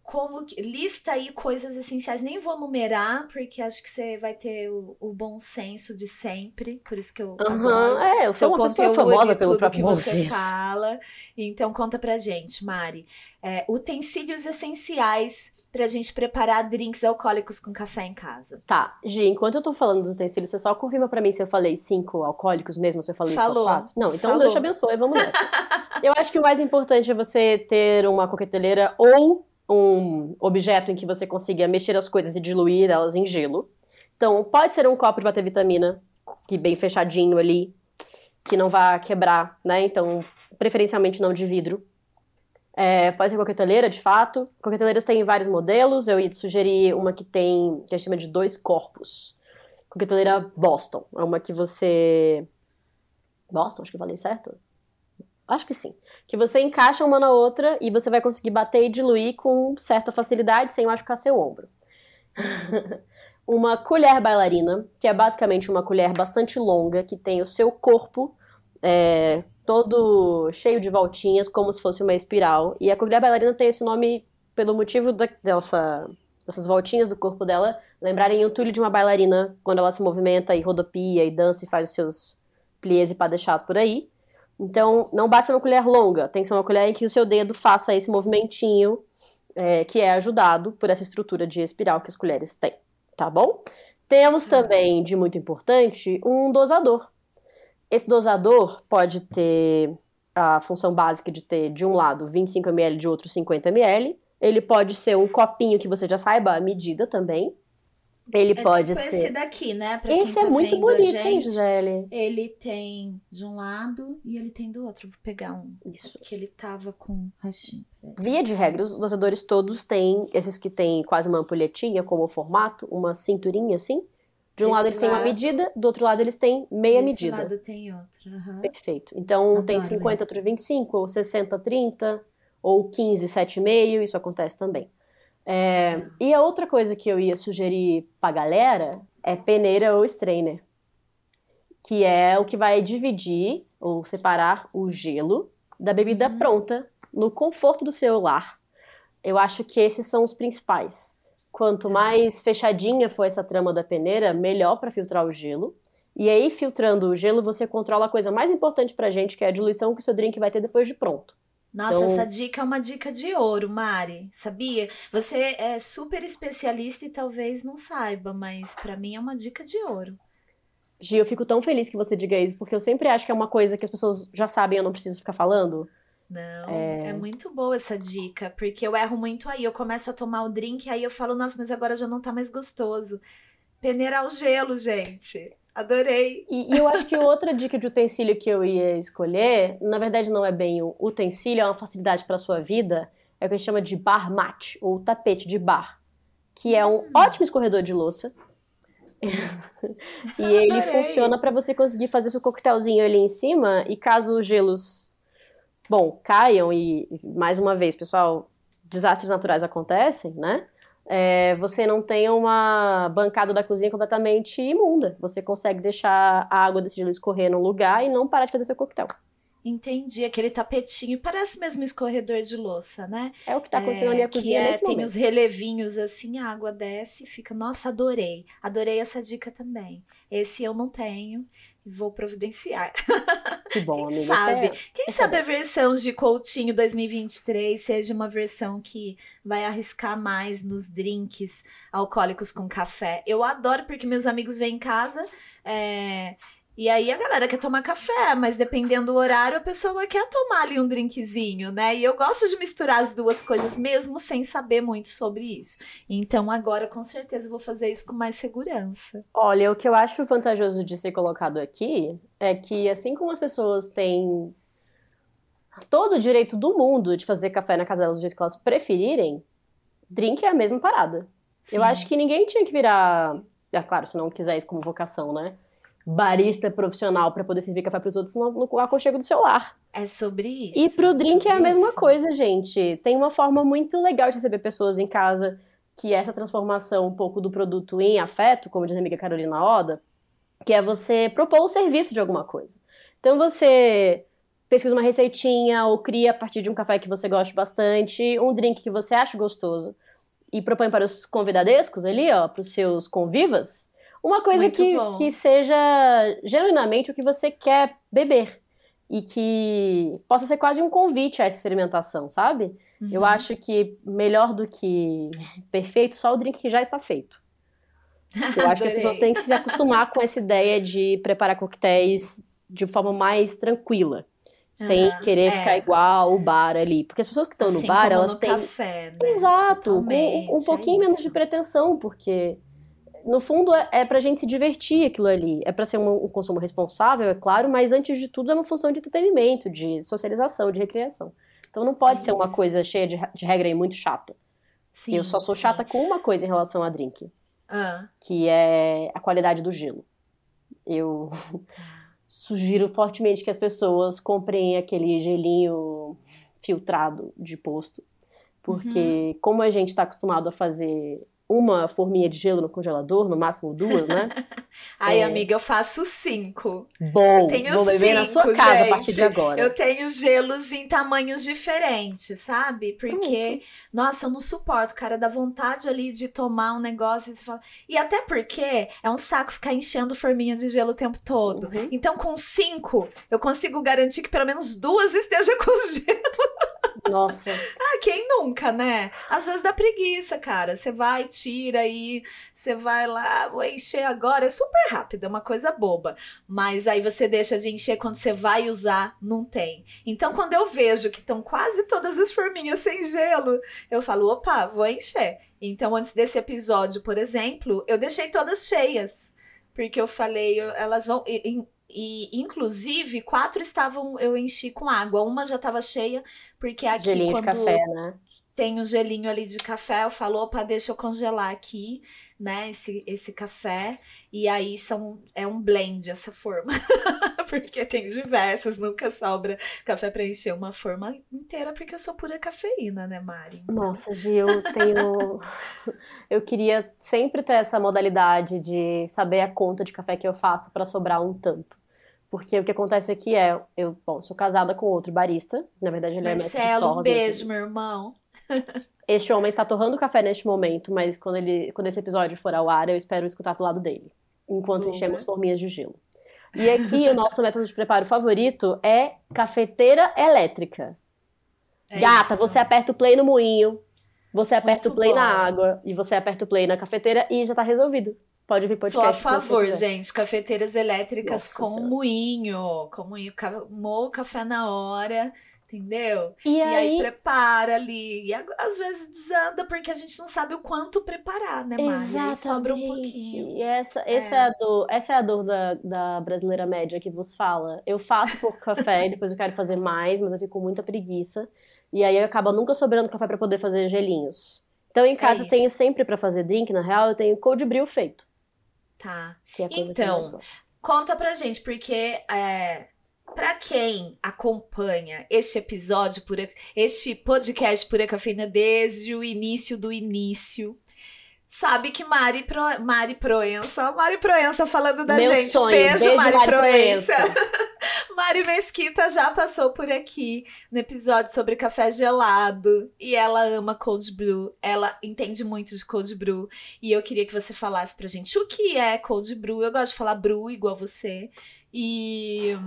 como que, lista aí coisas essenciais. Nem vou numerar, porque acho que você vai ter o, o bom senso de sempre. Por isso que eu uhum, É, eu sou uma pessoa famosa pelo próprio que você senso. fala. Então conta pra gente, Mari. É, utensílios essenciais pra gente preparar drinks alcoólicos com café em casa. Tá, Gi, enquanto eu tô falando dos utensílios, você só confirma pra mim se eu falei cinco alcoólicos mesmo, se eu falei Falou. só quatro? Não, então Falou. Deus te abençoe, vamos lá. Eu acho que o mais importante é você ter uma coqueteleira ou um objeto em que você consiga mexer as coisas e diluir elas em gelo. Então, pode ser um copo de bater vitamina, que bem fechadinho ali, que não vá quebrar, né? Então, preferencialmente não de vidro. É, pode ser coqueteleira, de fato. Coqueteleiras têm vários modelos. Eu ia sugerir uma que tem, que a gente chama de dois corpos. Coqueteleira Boston. É uma que você. Boston, acho que eu falei certo? Acho que sim. Que você encaixa uma na outra e você vai conseguir bater e diluir com certa facilidade sem machucar seu ombro. uma colher bailarina, que é basicamente uma colher bastante longa, que tem o seu corpo é, todo cheio de voltinhas, como se fosse uma espiral. E a colher bailarina tem esse nome pelo motivo da, dessa, dessas voltinhas do corpo dela lembrarem o tule de uma bailarina quando ela se movimenta e rodopia e dança e faz os seus pliés e padechás por aí. Então, não basta uma colher longa, tem que ser uma colher em que o seu dedo faça esse movimentinho é, que é ajudado por essa estrutura de espiral que as colheres têm, tá bom? Temos também, de muito importante, um dosador. Esse dosador pode ter a função básica de ter, de um lado, 25 ml, de outro, 50 ml. Ele pode ser um copinho que você já saiba a medida também. Ele é pode tipo ser. esse daqui, né? Pra esse quem é tá muito vendo bonito, gente, hein, Gisele? Ele tem de um lado e ele tem do outro. Vou pegar um. Isso. Que ele tava com restinho. Via de regra, os dosadores todos têm, esses que têm quase uma ampulhetinha como formato, uma cinturinha assim. De um Esse lado eles têm uma medida, do outro lado eles têm meia Desse medida. lado tem outro. aham. Perfeito. Então Adoro tem 50, esse. outro 25, ou 60, 30, ou 15, 7,5, isso acontece também. É, e a outra coisa que eu ia sugerir pra galera é peneira ou strainer. Que é o que vai dividir ou separar o gelo da bebida Uhum. pronta no conforto do seu lar. Eu acho que esses são os principais. Quanto mais fechadinha for essa trama da peneira, melhor para filtrar o gelo. E aí, filtrando o gelo, você controla a coisa mais importante pra gente, que é a diluição que o seu drink vai ter depois de pronto. Nossa, Então- essa dica é uma dica de ouro, Mari. Sabia? Você é super especialista e talvez não saiba, mas pra mim é uma dica de ouro. Gi, eu fico tão feliz que você diga isso, porque eu sempre acho que é uma coisa que as pessoas já sabem, eu não preciso ficar falando. Não, é... muito boa essa dica, porque eu erro muito aí. Eu começo a tomar o drink, aí eu falo, nossa, mas agora já não tá mais gostoso. Peneirar o gelo, gente. Adorei. E, e eu acho que outra dica de utensílio que eu ia escolher, na verdade não é bem um utensílio, é uma facilidade para sua vida, é o que a gente chama de bar mat, ou tapete de bar, que é um ótimo escorredor de louça. e ele Adorei. funciona para você conseguir fazer seu coquetelzinho ali em cima e caso os gelos, bom, caiam e mais uma vez, pessoal, desastres naturais acontecem, né? É, você não tem uma bancada da cozinha completamente imunda. Você consegue deixar a água desse gelo escorrer num lugar e não parar de fazer seu coquetel. Entendi. Aquele tapetinho parece mesmo um escorredor de louça, né? É o que tá acontecendo ali na cozinha é, nesse tem momento. os relevinhos assim, a água desce e fica. Nossa, adorei. Adorei essa dica também. Esse eu não tenho vou providenciar. Que bom, Quem amiga. sabe? É- Quem essa sabe é a versão de Coutinho 2023 seja uma versão que vai arriscar mais nos drinks alcoólicos com café. Eu adoro porque meus amigos vêm em casa. é, E aí a galera quer tomar café, mas dependendo do horário, a pessoa quer tomar ali um drinkzinho, né? E eu gosto de misturar as duas coisas, mesmo sem saber muito sobre isso. Então agora, com certeza, eu vou fazer isso com mais segurança. Olha, o que eu acho vantajoso de ser colocado aqui é que, assim como as pessoas têm todo o direito do mundo de fazer café na casa delas do jeito que elas preferirem, drink é a mesma parada. Eu Sim. acho que ninguém tinha que virar. É claro, se não quiser isso como vocação, né? Barista profissional pra poder servir café pros outros no, no aconchego do seu lar. É sobre isso. E pro drink é a sobre mesma isso. coisa, gente. Tem uma forma muito legal de receber pessoas em casa, que é essa transformação um pouco do produto em afeto, como diz a amiga Carolina Oda, que é você propor o serviço de alguma coisa. Então você pesquisa uma receitinha ou cria a partir de um café que você goste bastante, um drink que você acha gostoso e propõe para os convidadescos ali, ó, para os seus convivas, uma coisa Muito que, bom. que seja genuinamente o que você quer beber e que possa ser quase um convite essa experimentação, sabe? Eu Uhum. acho que melhor do que perfeito, só o drink que já está feito. Eu acho que as pessoas têm que se acostumar com essa ideia de preparar coquetéis de forma mais tranquila. sem uhum, querer é. ficar igual o bar ali. Porque as pessoas que estão assim no bar, elas no têm. Café, né? Exato, com um pouquinho é menos de pretensão, porque no fundo é, é pra gente se divertir aquilo ali. É para ser um, um, consumo responsável, é claro, mas antes de tudo é uma função de entretenimento, de socialização, de recreação. Então não pode ser uma coisa cheia de, de regra e muito chata. Sim, eu só sou sim. chata com uma coisa em relação a drink. Ah. Que é a qualidade do gelo. Eu sugiro fortemente que as pessoas comprem aquele gelinho filtrado de posto. Porque, uhum. como a gente está acostumado a fazer uma forminha de gelo no congelador, no máximo duas, né? Ai, é... amiga, eu faço cinco. Bom, eu tenho vou beber cinco, na sua casa gente. a partir de agora. Eu tenho gelos em tamanhos diferentes, sabe? Porque, nossa, eu não suporto, cara, dá vontade ali de tomar um negócio e fala... E até porque é um saco ficar enchendo forminha de gelo o tempo todo. Uhum. Então, com cinco, eu consigo garantir que pelo menos duas esteja com gelo. Nossa. ah, quem nunca, né? Às vezes dá preguiça, cara. Você vai, tira aí, você vai lá, vou encher agora. É super rápido, é uma coisa boba. Mas aí você deixa de encher quando você vai usar, não tem. Então, quando eu vejo que estão quase todas as forminhas sem gelo, eu falo, opa, vou encher. Então, antes desse episódio, por exemplo, eu deixei todas cheias. Porque eu falei, elas vão. Inclusive, quatro estavam, eu enchi com água. Uma já estava cheia, porque aqui Gelinho quando de café, né? tem um gelinho ali de café, eu falo, opa, deixa eu congelar aqui, né, esse, esse café. E aí são, é um blend essa forma. porque tem diversas, nunca sobra café para encher uma forma inteira, porque eu sou pura cafeína, né, Mari? Nossa, Gi, eu tenho. eu queria sempre ter essa modalidade de saber a conta de café que eu faço para sobrar um tanto. Porque o que acontece aqui é, eu, bom, sou casada com outro barista, na verdade ele é mestre de torres. um beijo, meu irmão. Este homem está torrando café neste momento, mas quando, ele, quando esse episódio for ao ar, eu espero escutar do lado dele, enquanto uhum. enchemos forminhas de gelo. E aqui o nosso método de preparo favorito é cafeteira elétrica. É Gata, isso. você aperta o play no moinho, você aperta Muito o play bom. na água e você aperta o play na cafeteira e já tá resolvido. Pode vir podcast. Sou a favor, gente. Cafeteiras elétricas Nossa, com senhora. moinho. Com moinho. Moa o café na hora. Entendeu? E, e aí... aí... prepara ali. E às vezes desanda porque a gente não sabe o quanto preparar, né, Mari? Sobra um pouquinho. E essa, é. Essa, é a dor, essa é a dor da, da brasileira média que vos fala. Eu faço pouco café e depois eu quero fazer mais, mas eu fico com muita preguiça. E aí acaba nunca sobrando café para poder fazer gelinhos. Então em casa é eu tenho sempre para fazer drink, na real, eu tenho cold brew feito. Tá. É então, conta pra gente, porque é, para quem acompanha este episódio, por, este podcast Pura Cafeína desde o início do início, sabe que Mari, Pro, Mari Proença, Mari Proença falando da Meu gente. Sonho. Beijo, Beijo Mari, Mari Proença. Proença. Mari Mesquita já passou por aqui no episódio sobre café gelado e ela ama cold brew. Ela entende muito de cold brew e eu queria que você falasse pra gente o que é cold brew. Eu gosto de falar brew igual você. E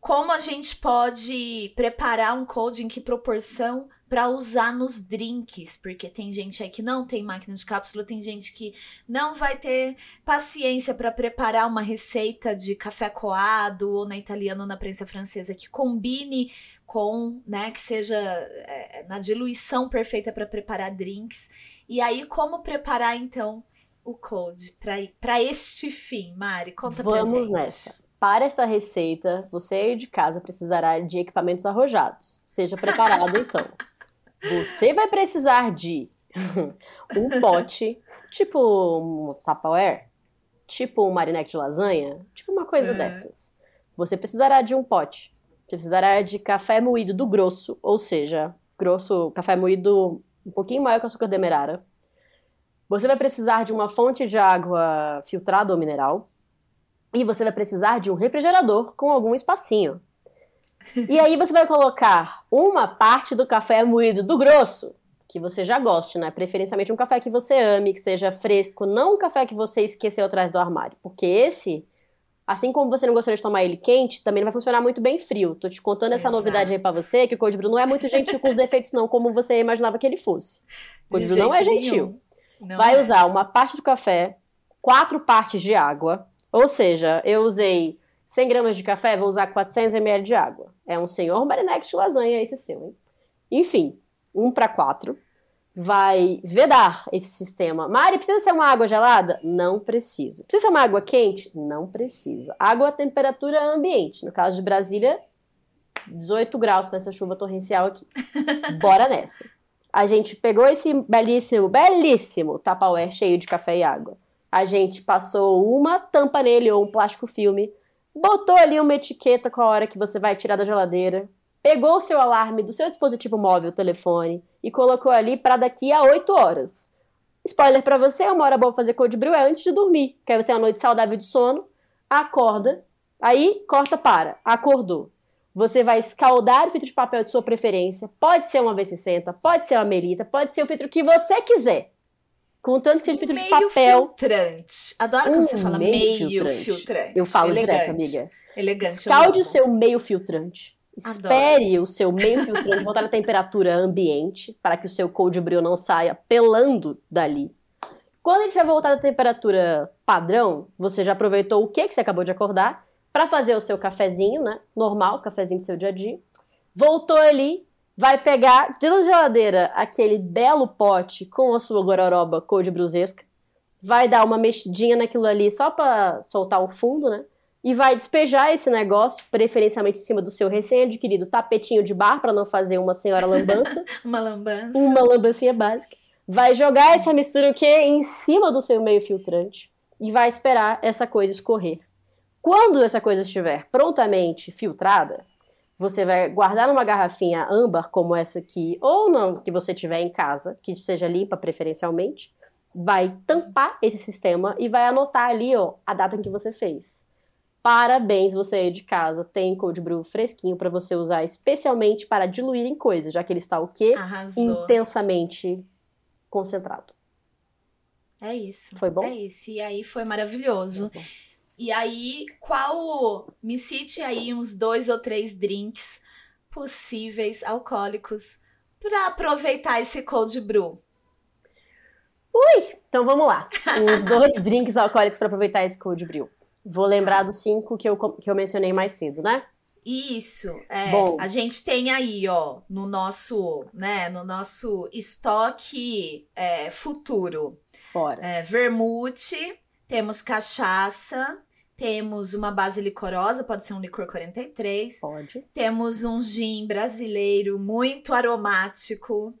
como a gente pode preparar um cold, em que proporção para usar nos drinks, porque tem gente aí que não tem máquina de cápsula, tem gente que não vai ter paciência para preparar uma receita de café coado ou na italiana ou na prensa francesa que combine com, né, que seja é, na diluição perfeita para preparar drinks. E aí como preparar então o cold para este fim, Mari? Conta Vamos pra gente. nessa. Para esta receita, você aí de casa precisará de equipamentos arrojados. Esteja preparado então. Você vai precisar de um pote, tipo um Tupperware, tipo um marinete de lasanha, tipo uma coisa é. dessas. Você precisará de um pote. Precisará de café moído do grosso, ou seja, grosso, café moído um pouquinho maior que o açúcar demerara. Você vai precisar de uma fonte de água filtrada ou mineral. E você vai precisar de um refrigerador com algum espacinho. E aí você vai colocar uma parte do café moído do grosso, que você já goste, né? Preferencialmente um café que você ame, que seja fresco, não um café que você esqueceu atrás do armário. Porque esse, assim como você não gostaria de tomar ele quente, também não vai funcionar muito bem frio. Tô te contando essa Exato. novidade aí pra você, que o Cold Brew não é muito gentil com os defeitos não, como você imaginava que ele fosse. O Cold Brew não é gentil. Não vai é. usar uma parte do café, quatro partes de água, ou seja, eu usei 100 gramas de café, vou usar 400 ml de água. É um senhor marinex de lasanha esse seu, hein? Enfim, 1 para 4 vai vedar esse sistema. Mari, precisa ser uma água gelada? Não precisa. Precisa ser uma água quente? Não precisa. Água a temperatura ambiente. No caso de Brasília, 18 graus com essa chuva torrencial aqui. Bora nessa. A gente pegou esse belíssimo, belíssimo tapaué cheio de café e água. A gente passou uma tampa nele ou um plástico filme, botou ali uma etiqueta com a hora que você vai tirar da geladeira, pegou o seu alarme do seu dispositivo móvel, telefone, e colocou ali para daqui a 8 horas. Spoiler para você, uma hora boa fazer cold brew é antes de dormir, que aí você tem uma noite saudável de sono, acorda, aí corta para, acordou. Você vai escaldar o filtro de papel de sua preferência. Pode ser uma V60, pode ser uma Melita, pode ser o filtro que você quiser. Contanto que seja filtro meio de papel. filtrante. Adoro quando Um você fala meio meio, filtrante. filtrante. Eu falo Elegante. direto, amiga. Elegante. Escalde o seu meio filtrante. Adoro. Espere o seu meio filtrante voltar à temperatura ambiente para que o seu cold brew não saia pelando dali. Quando ele tiver voltado à temperatura padrão, você já aproveitou o que que você acabou de acordar para fazer o seu cafezinho, né? Normal, cafezinho do seu dia a dia. Voltou ali, vai pegar de na geladeira aquele belo pote com a sua gororoba cold brewzesca, vai dar uma mexidinha naquilo ali só para soltar o fundo, né? e vai despejar esse negócio, preferencialmente em cima do seu recém-adquirido tapetinho de bar, para não fazer uma senhora lambança, Uma lambança. uma lambancinha básica. Vai jogar essa mistura o quê? Em cima do seu meio filtrante e vai esperar essa coisa escorrer. Quando essa coisa estiver prontamente filtrada, você vai guardar numa garrafinha âmbar como essa aqui, ou não, que você tiver em casa, que seja limpa preferencialmente, vai tampar esse sistema e vai anotar ali, ó, a data em que você fez. Parabéns, você aí de casa tem cold brew fresquinho para você usar especialmente para diluir em coisas, já que ele está o quê? Arrasou. Intensamente concentrado. É isso. Foi bom? É isso. E aí foi maravilhoso. E aí, qual. Me cite aí uns dois ou três drinks possíveis alcoólicos para aproveitar esse cold brew. Então vamos lá. Os dois drinks alcoólicos para aproveitar esse cold brew. Vou lembrar dos cinco que eu, que eu mencionei mais cedo, né? Isso, é, Bom. a gente tem aí, ó, no nosso, né, no nosso estoque é, futuro, Bora. é, vermute, temos cachaça, temos uma base licorosa, pode ser um licor 43, Pode. temos um gin brasileiro muito aromático,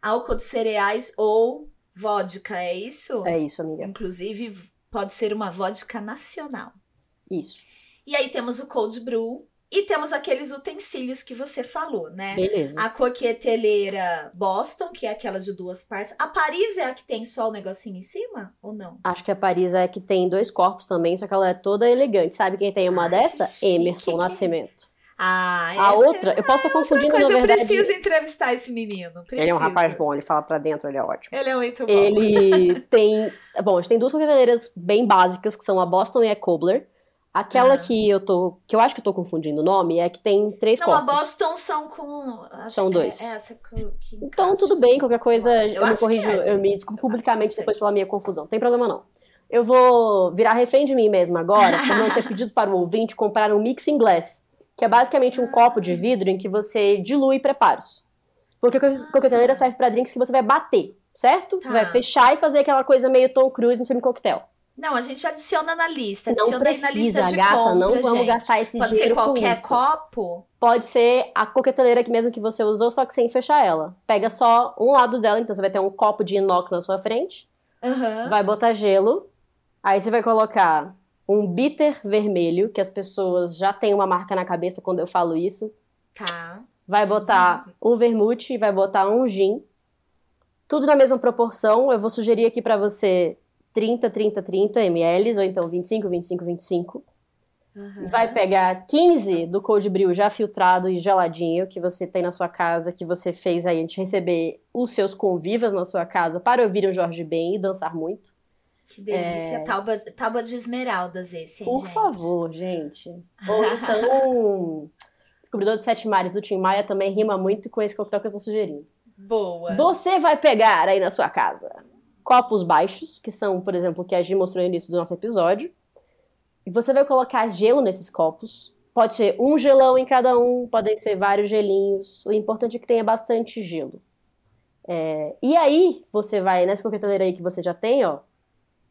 álcool de cereais ou vodka, é isso? É isso, amiga. Inclusive, pode ser uma vodka nacional. Isso. E aí temos o cold brew e temos aqueles utensílios que você falou, né? Beleza. A coqueteleira Boston, que é aquela de duas partes. A Paris é a que tem só o negocinho em cima ou não? Acho que a Paris é que tem dois corpos também, só que ela é toda elegante. Sabe quem tem uma que dessa? chique, Emerson que- Nascimento. Ah, é. A outra, eu posso estar confundindo, Coisa, na eu verdade. preciso entrevistar esse menino. Ele é um preciso. rapaz bom, ele fala pra dentro, ele é ótimo. Ele é muito bom. Ele tem. Bom, a gente tem duas coqueteleiras bem básicas, que são a Boston e a Cobbler. Aquela Ah. que eu tô. que eu acho que eu tô confundindo o nome é que tem três Não, a corpos. Boston são com. São que dois. É Então, tudo bem, qualquer coisa Eu eu, me corrijo, é, eu me desculpo publicamente depois pela minha confusão. Não tem problema não. Eu vou virar refém de mim mesma agora, por não ter pedido para o ouvinte comprar um mixing glass, que é basicamente um Ah. copo de vidro em que você dilui preparos. Porque a co- coqueteleira serve para drinks que você vai bater, certo? Você Tá. vai fechar e fazer aquela coisa meio Tom Cruise no filme coquetel. Não, a gente adiciona na lista. Não Adiciona aí na lista precisa, de gata, compra, não vamos gente. gastar esse Pode ser dinheiro com qualquer isso. copo. Pode ser a coqueteleira que mesmo que você usou, só que sem fechar ela. Pega só um lado dela, então você vai ter um copo de inox na sua frente. Aham. Vai botar gelo. Aí você vai colocar um bitter vermelho, que as pessoas já têm uma marca na cabeça quando eu falo isso. Tá. Vai botar um vermute, vai botar um gin. Tudo na mesma proporção. Eu vou sugerir aqui pra você 30, 30, 30 ml, ou então 25, 25, 25. Aham. Vai pegar 15 do cold brew já filtrado e geladinho que você tem na sua casa, que você fez aí a gente receber os seus convivas na sua casa para ouvir o Jorge Ben e dançar muito. Que delícia. Tábua, tábua de esmeraldas esse, hein, É. Por gente? favor, gente. Ou então, Descobridor de Sete Mares do Tim Maia também rima muito com esse coquetel que eu tô sugerindo. Boa. Você vai pegar aí na sua casa copos baixos, que são, por exemplo, o que a Gi mostrou no início do nosso episódio. E você vai colocar gelo nesses copos. Pode ser um gelão em cada um, podem ser vários gelinhos. O importante é que tenha bastante gelo. É, e aí, você vai nessa coqueteleira aí que você já tem, ó.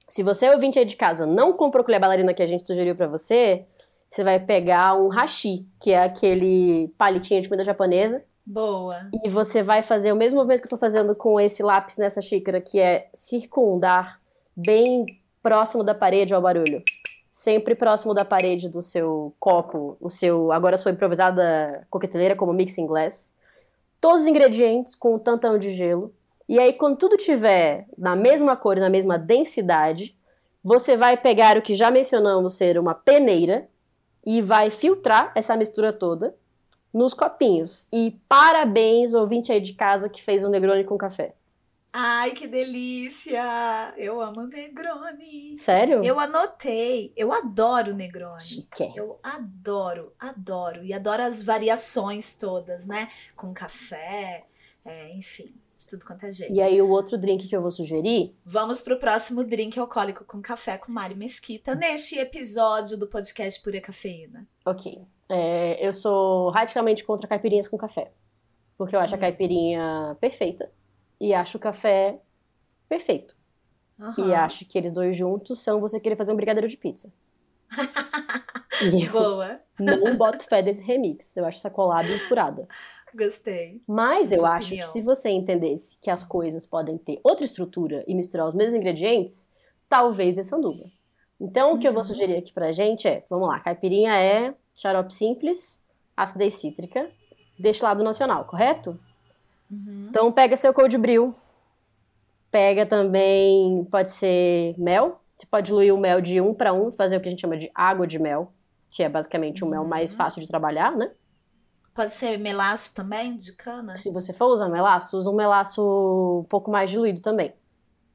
Se você ouvinte aí de casa não comprou colher bailarina que a gente sugeriu para você, você vai pegar um hashi, que é aquele palitinho de comida japonesa. Boa. E você vai fazer o mesmo movimento que eu tô fazendo com esse lápis nessa xícara, que é circundar bem próximo da parede ao barulho. Sempre próximo da parede do seu copo, o seu, agora sua improvisada coqueteleira como mixing glass todos os ingredientes com o tantão de gelo. E aí, quando tudo tiver na mesma cor e na mesma densidade, você vai pegar o que já mencionamos ser uma peneira e vai filtrar essa mistura toda nos copinhos. E parabéns, ouvinte aí de casa que fez um Negroni com café. Ai, que delícia! Eu amo Negroni. Sério? Eu anotei. Eu adoro Negroni. Chique. Eu adoro, adoro. E adoro as variações todas, né? Com café, é, enfim, de tudo quanto é jeito. E aí, o outro drink que eu vou sugerir Vamos pro próximo drink alcoólico com café com Mari Mesquita, neste episódio do podcast Pura Cafeína. Ok. É, eu sou radicalmente contra caipirinhas com café. Porque eu acho a caipirinha perfeita. E acho o café perfeito. E Aham. acho que eles dois juntos são você querer fazer um brigadeiro de pizza. e Boa, não boto fé desse remix. Eu acho essa collab furada. gostei. Mas eu Sua acho opinião. que se você entendesse que as coisas podem ter outra estrutura e misturar os mesmos ingredientes, talvez dê sanduba. Então, o que eu vou Uhum. sugerir aqui pra gente é, vamos lá, caipirinha é xarope simples, acidez cítrica, destilado nacional, correto? Uhum. Então pega seu cold brew, pega também, pode ser mel, você pode diluir o mel de um para um, fazer o que a gente chama de água de mel, que é basicamente o mel mais Uhum. fácil de trabalhar, né? Pode ser melaço também, de cana? Se você for usar melaço, usa um melaço um pouco mais diluído também,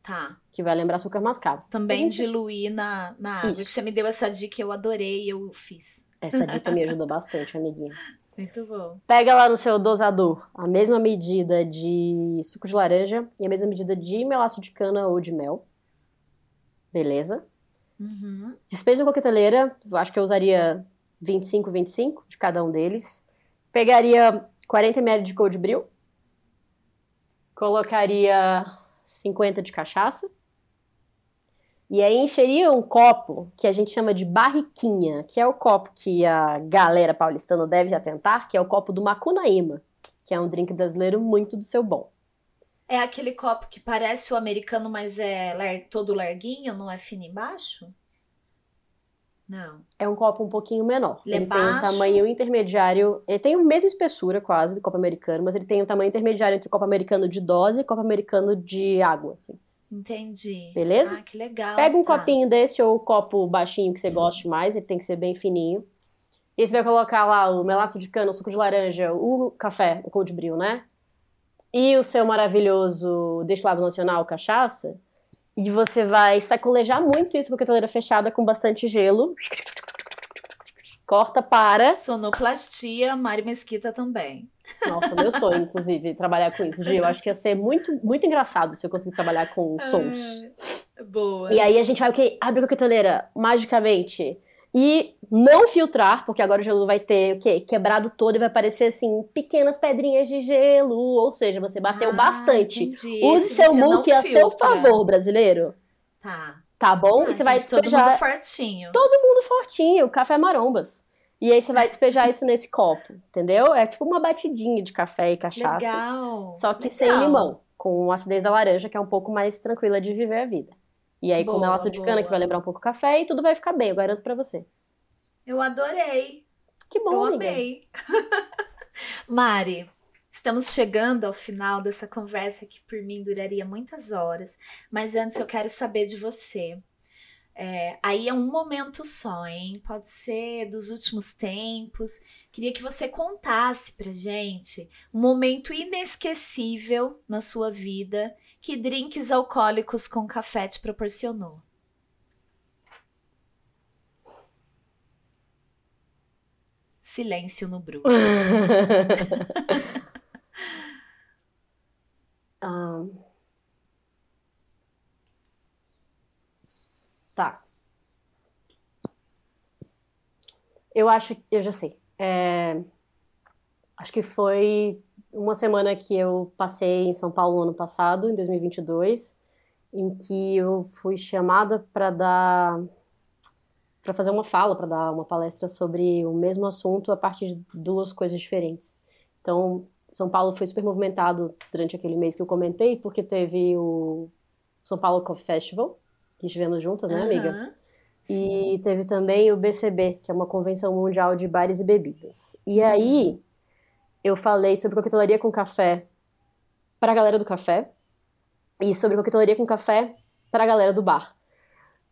Tá. que vai lembrar açúcar mascavo. Também gente- diluir na, na água. Isso. Que você me deu essa dica, eu adorei e eu fiz. Essa dica me ajuda bastante, amiguinha. Muito bom. Pega lá no seu dosador a mesma medida de suco de laranja e a mesma medida de melaço de cana ou de mel. Beleza? Uhum. Despeja na coqueteleira, eu acho que eu usaria 25, 25 de cada um deles. Pegaria 40 ml de cold brew. Colocaria 50 de cachaça. E aí encheria um copo que a gente chama de barriquinha, que é o copo que a galera paulistana deve atentar, que é o copo do Macunaíma, que é um drink brasileiro muito do seu bom. É aquele copo que parece o americano, mas é lar- todo larguinho, não é fino embaixo? Não. É um copo um pouquinho menor. Ele é tem um tamanho intermediário. Ele tem a mesma espessura, quase, do copo americano, mas ele tem um tamanho intermediário entre o copo americano de dose e o copo americano de água. assim. Entendi. Beleza? Ah, que legal. Pega um tá. copinho desse ou o copo baixinho que você goste mais, ele tem que ser bem fininho. E você vai colocar lá o melaço de cana, o suco de laranja, o café, o cold brew, né? E o seu maravilhoso destilado nacional, cachaça. E você vai sacolejar muito isso com a coqueteleira fechada com bastante gelo. Corta para. Sonoplastia, Mari Mesquita também. Nossa, meu sonho, inclusive, trabalhar com isso. Gi, eu acho que ia ser muito, muito engraçado se eu conseguir trabalhar com sons. Ah, Boa. E aí a gente vai o quê? Abre a coqueteleira magicamente. E não filtrar, porque agora o gelo vai ter o quê? Quebrado todo e vai aparecer assim, pequenas pedrinhas de gelo. Ou seja, você bateu Ah, bastante. entendi. Use seu muque a seu favor, brasileiro. Tá. Tá bom? Ah, e você vai gente, todo despejar mundo fortinho. tudo fortinho, café marombas. E aí você vai despejar isso nesse copo, entendeu? É tipo uma batidinha de café e cachaça. Legal. Só que legal. sem limão, com acidez da laranja, que é um pouco mais tranquila de viver a vida. E aí com Boa, melaço de cana, que vai lembrar um pouco café, e tudo vai ficar bem, eu garanto pra você. Eu adorei. Que bom, Eu amiga. amei. Mari, estamos chegando ao final dessa conversa que por mim duraria muitas horas, mas antes eu quero saber de você. É, aí é um momento só, hein? Pode ser dos últimos tempos. Queria que você contasse pra gente um momento inesquecível na sua vida que drinks alcoólicos com café te proporcionou. Silêncio no Bru. Ahn. Tá. Eu acho, eu já sei. É, acho que foi uma semana que eu passei em São Paulo ano passado, em 2022, em que eu fui chamada para dar para fazer uma fala, para dar uma palestra sobre o mesmo assunto a partir de duas coisas diferentes. Então, São Paulo foi super movimentado durante aquele mês que eu comentei, porque teve o São Paulo Coffee Festival, que estivemos juntas, né, amiga? Sim. E teve também o BCB, que é uma convenção mundial de bares e bebidas. E aí, eu falei sobre coquetelaria com café para a galera do café e sobre coquetelaria com café para a galera do bar.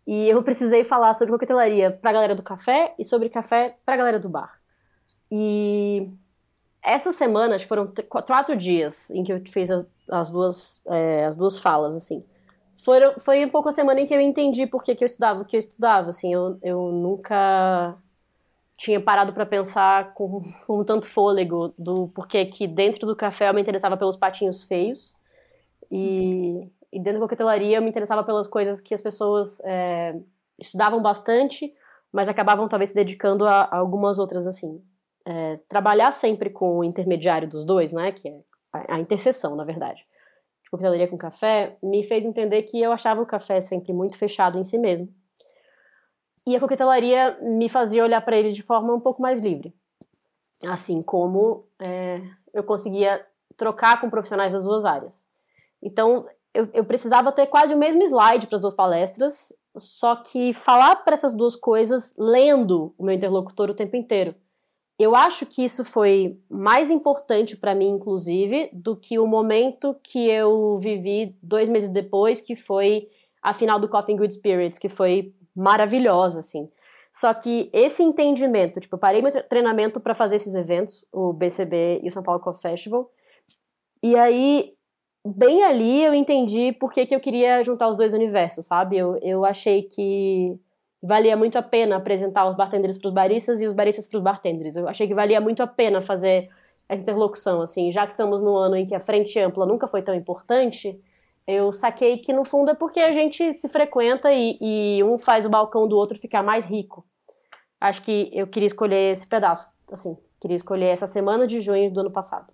E eu precisei falar sobre coquetelaria para a galera do café e sobre café para a galera do bar. E essa semana, acho que foram quatro dias em que eu fiz as, as duas, é, as duas falas, assim. Foram, foi um pouco a semana em que eu entendi por que, que eu estudava o que eu estudava, assim. Eu, eu nunca tinha parado para pensar com, com tanto fôlego do porquê que dentro do café eu me interessava pelos patinhos feios e, e dentro da coquetelaria eu me interessava pelas coisas que as pessoas é, estudavam bastante, mas acabavam talvez se dedicando a, a algumas outras assim. É, trabalhar sempre com o intermediário dos dois, né, que é a, a interseção, na verdade, de coquetelaria com café, me fez entender que eu achava o café sempre muito fechado em si mesmo e a coquetelaria me fazia olhar para ele de forma um pouco mais livre. Assim como é, eu conseguia trocar com profissionais das duas áreas. Então, eu, eu precisava ter quase o mesmo slide para as duas palestras, só que falar para essas duas coisas lendo o meu interlocutor o tempo inteiro. Eu acho que isso foi mais importante para mim, inclusive, do que o momento que eu vivi dois meses depois, que foi a final do Coffee Good Spirits, que foi maravilhosa, assim. Só que esse entendimento, tipo, eu parei meu treinamento para fazer esses eventos, o BCB e o São Paulo Coffee Festival, e aí, bem ali, eu entendi por que, que eu queria juntar os dois universos, sabe? Eu, eu achei que valia muito a pena apresentar os bartenders para os baristas e os baristas para os bartenders. Eu achei que valia muito a pena fazer essa interlocução, assim, já que estamos no ano em que a frente ampla nunca foi tão importante, eu saquei que no fundo é porque a gente se frequenta e, e, um faz o balcão do outro ficar mais rico. Acho que eu queria escolher esse pedaço, assim, queria escolher essa semana de junho do ano passado.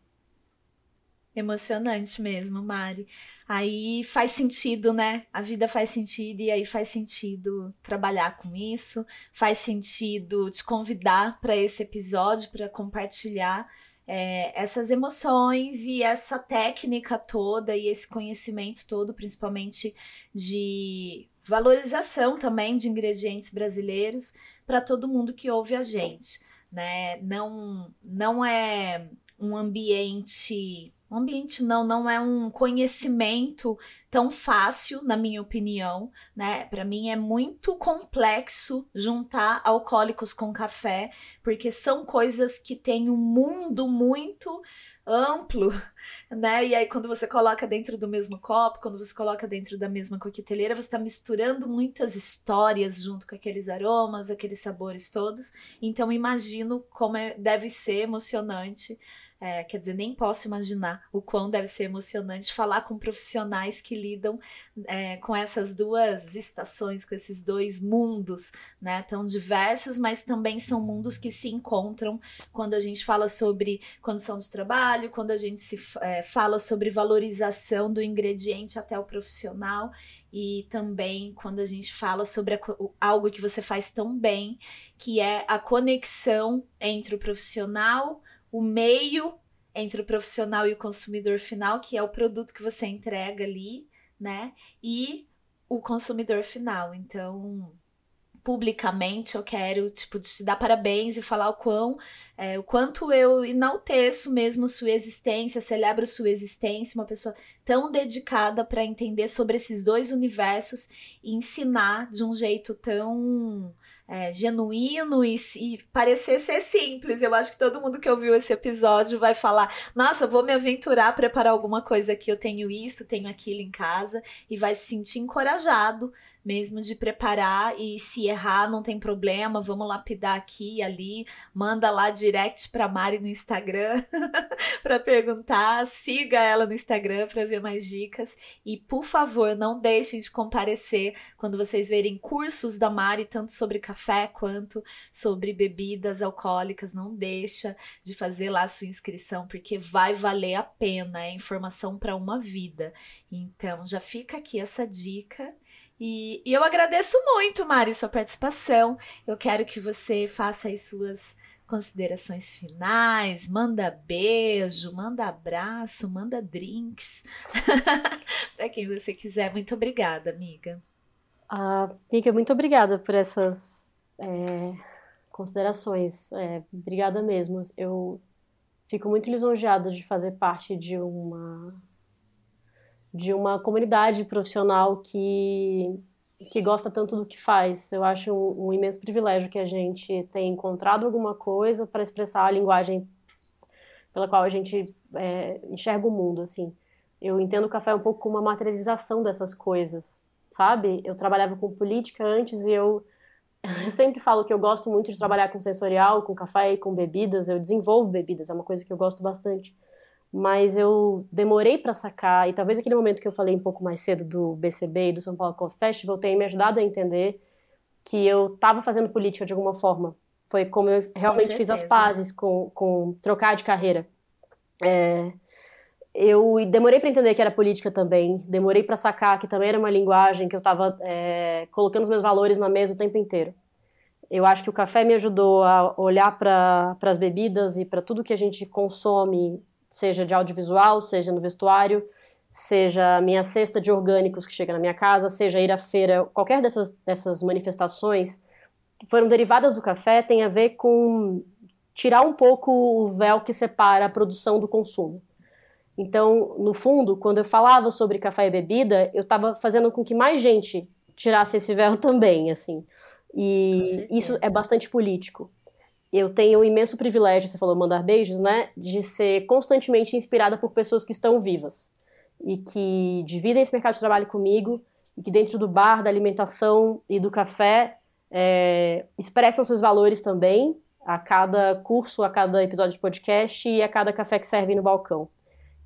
Emocionante mesmo, Mari. Aí faz sentido, né? A vida faz sentido e aí faz sentido trabalhar com isso, faz sentido te convidar para esse episódio, para compartilhar é, essas emoções e essa técnica toda e esse conhecimento todo, principalmente de valorização também de ingredientes brasileiros para todo mundo que ouve a gente, né? Não, não é um ambiente um ambiente não, não é um conhecimento tão fácil, na minha opinião, né? Para mim é muito complexo juntar alcoólicos com café, porque são coisas que têm um mundo muito amplo, né? E aí quando você coloca dentro do mesmo copo, quando você coloca dentro da mesma coqueteleira, você está misturando muitas histórias junto com aqueles aromas, aqueles sabores todos. Então imagino como é, deve ser emocionante é, quer dizer, nem posso imaginar o quão deve ser emocionante falar com profissionais que lidam é, com essas duas estações, com esses dois mundos, né? Tão diversos, mas também são mundos que se encontram quando a gente fala sobre condição de trabalho, quando a gente se é, fala sobre valorização do ingrediente até o profissional e também quando a gente fala sobre a, algo que você faz tão bem, que é a conexão entre o profissional o meio entre o profissional e o consumidor final, que é o produto que você entrega ali, né? E o consumidor final. Então, publicamente eu quero tipo te dar parabéns e falar o quão é, o quanto eu enalteço mesmo sua existência, celebro sua existência, uma pessoa tão dedicada para entender sobre esses dois universos e ensinar de um jeito tão é, genuíno e, e parecer ser simples. Eu acho que todo mundo que ouviu esse episódio vai falar: nossa, vou me aventurar a preparar alguma coisa aqui. Eu tenho isso, tenho aquilo em casa, e vai se sentir encorajado mesmo de preparar e se errar não tem problema, vamos lapidar aqui e ali, manda lá direct para Mari no Instagram para perguntar, siga ela no Instagram para ver mais dicas. E, por favor, não deixem de comparecer quando vocês verem cursos da Mari, tanto sobre café quanto sobre bebidas alcoólicas. Não deixa de fazer lá a sua inscrição, porque vai valer a pena. É informação para uma vida. Então, já fica aqui essa dica. E, e, eu agradeço muito, Mari, sua participação. Eu quero que você faça as suas considerações finais, manda beijo, manda abraço, manda drinks. para quem você quiser. Muito obrigada, amiga. Ah, amiga, muito obrigada por essas é, considerações. É, obrigada mesmo. Eu fico muito lisonjeada de fazer parte de uma de uma comunidade profissional que, que gosta tanto do que faz. Eu acho um, um imenso privilégio que a gente tenha encontrado alguma coisa para expressar a linguagem pela qual a gente é, enxerga o mundo, assim. Eu entendo o café um pouco como uma materialização dessas coisas, sabe? Eu trabalhava com política antes e eu, eu sempre falo que eu gosto muito de trabalhar com sensorial, com café e com bebidas. Eu desenvolvo bebidas, é uma coisa que eu gosto bastante mas eu demorei para sacar, e talvez aquele momento que eu falei um pouco mais cedo do BCB e do São Paulo Coffee Festival tenha me ajudado a entender que eu estava fazendo política de alguma forma. Foi como eu realmente fiz as pazes com, com trocar de carreira. É, eu demorei para entender que era política também, demorei para sacar que também era uma linguagem que eu estava é, colocando os meus valores na mesa o tempo inteiro. Eu acho que o café me ajudou a olhar para as bebidas e para tudo que a gente consome seja de audiovisual, seja no vestuário, seja a minha cesta de orgânicos que chega na minha casa, seja ir à feira, qualquer dessas, dessas manifestações que foram derivadas do café tem a ver com tirar um pouco o véu que separa a produção do consumo. Então, no fundo, quando eu falava sobre café e bebida, eu estava fazendo com que mais gente tirasse esse véu também, assim. E isso é bastante político eu tenho o imenso privilégio, você falou mandar beijos, né? De ser constantemente inspirada por pessoas que estão vivas e que dividem esse mercado de trabalho comigo e que dentro do bar, da alimentação e do café é, expressam seus valores também a cada curso, a cada episódio de podcast e a cada café que serve no balcão.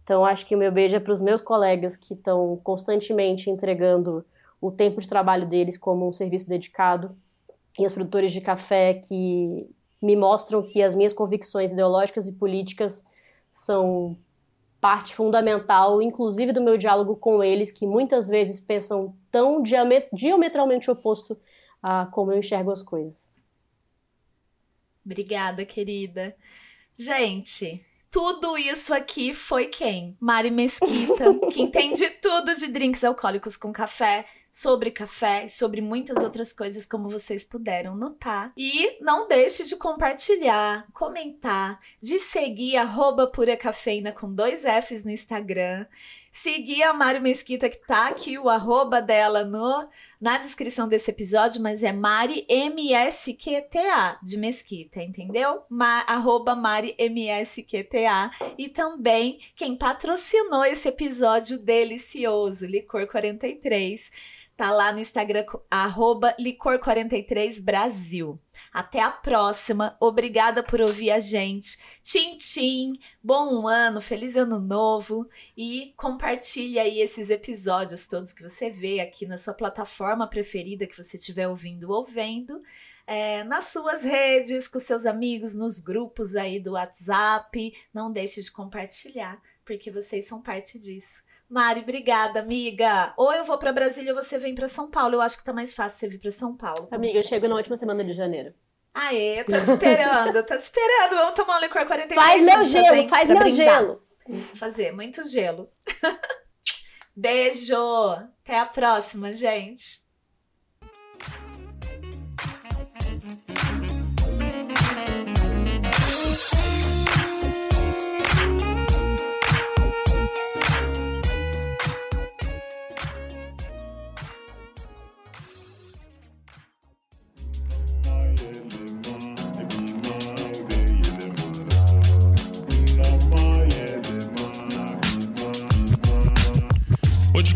Então, acho que o meu beijo é para os meus colegas que estão constantemente entregando o tempo de trabalho deles como um serviço dedicado e os produtores de café que me mostram que as minhas convicções ideológicas e políticas são parte fundamental, inclusive do meu diálogo com eles, que muitas vezes pensam tão diametralmente oposto a como eu enxergo as coisas. Obrigada, querida. Gente, tudo isso aqui foi quem? Mari Mesquita, que entende tudo de drinks alcoólicos com café, sobre café e sobre muitas outras coisas, como vocês puderam notar. E não deixe de compartilhar, comentar, de seguir arroba pura cafeína com dois Fs no Instagram. Seguir a Mari Mesquita, que tá aqui o arroba dela no, na descrição desse episódio, mas é Mari MSQTA de Mesquita, entendeu? Ma, arroba Mari MSQTA. E também quem patrocinou esse episódio delicioso, Licor 43 Tá lá no Instagram, licor43brasil. Até a próxima. Obrigada por ouvir a gente. Tchim, tchim. Bom ano, feliz ano novo. E compartilhe aí esses episódios todos que você vê aqui na sua plataforma preferida que você estiver ouvindo ou vendo. É, nas suas redes, com seus amigos, nos grupos aí do WhatsApp. Não deixe de compartilhar, porque vocês são parte disso. Mari, obrigada, amiga. Ou eu vou para Brasília ou você vem para São Paulo. Eu acho que tá mais fácil você vir para São Paulo. Amiga, eu chego na última semana de janeiro. Aê, tô te esperando, tô te esperando. Vamos tomar um licor 43. Faz meu gelo, faz meu brindar. gelo. Fazer, muito gelo. Beijo. Até a próxima, gente.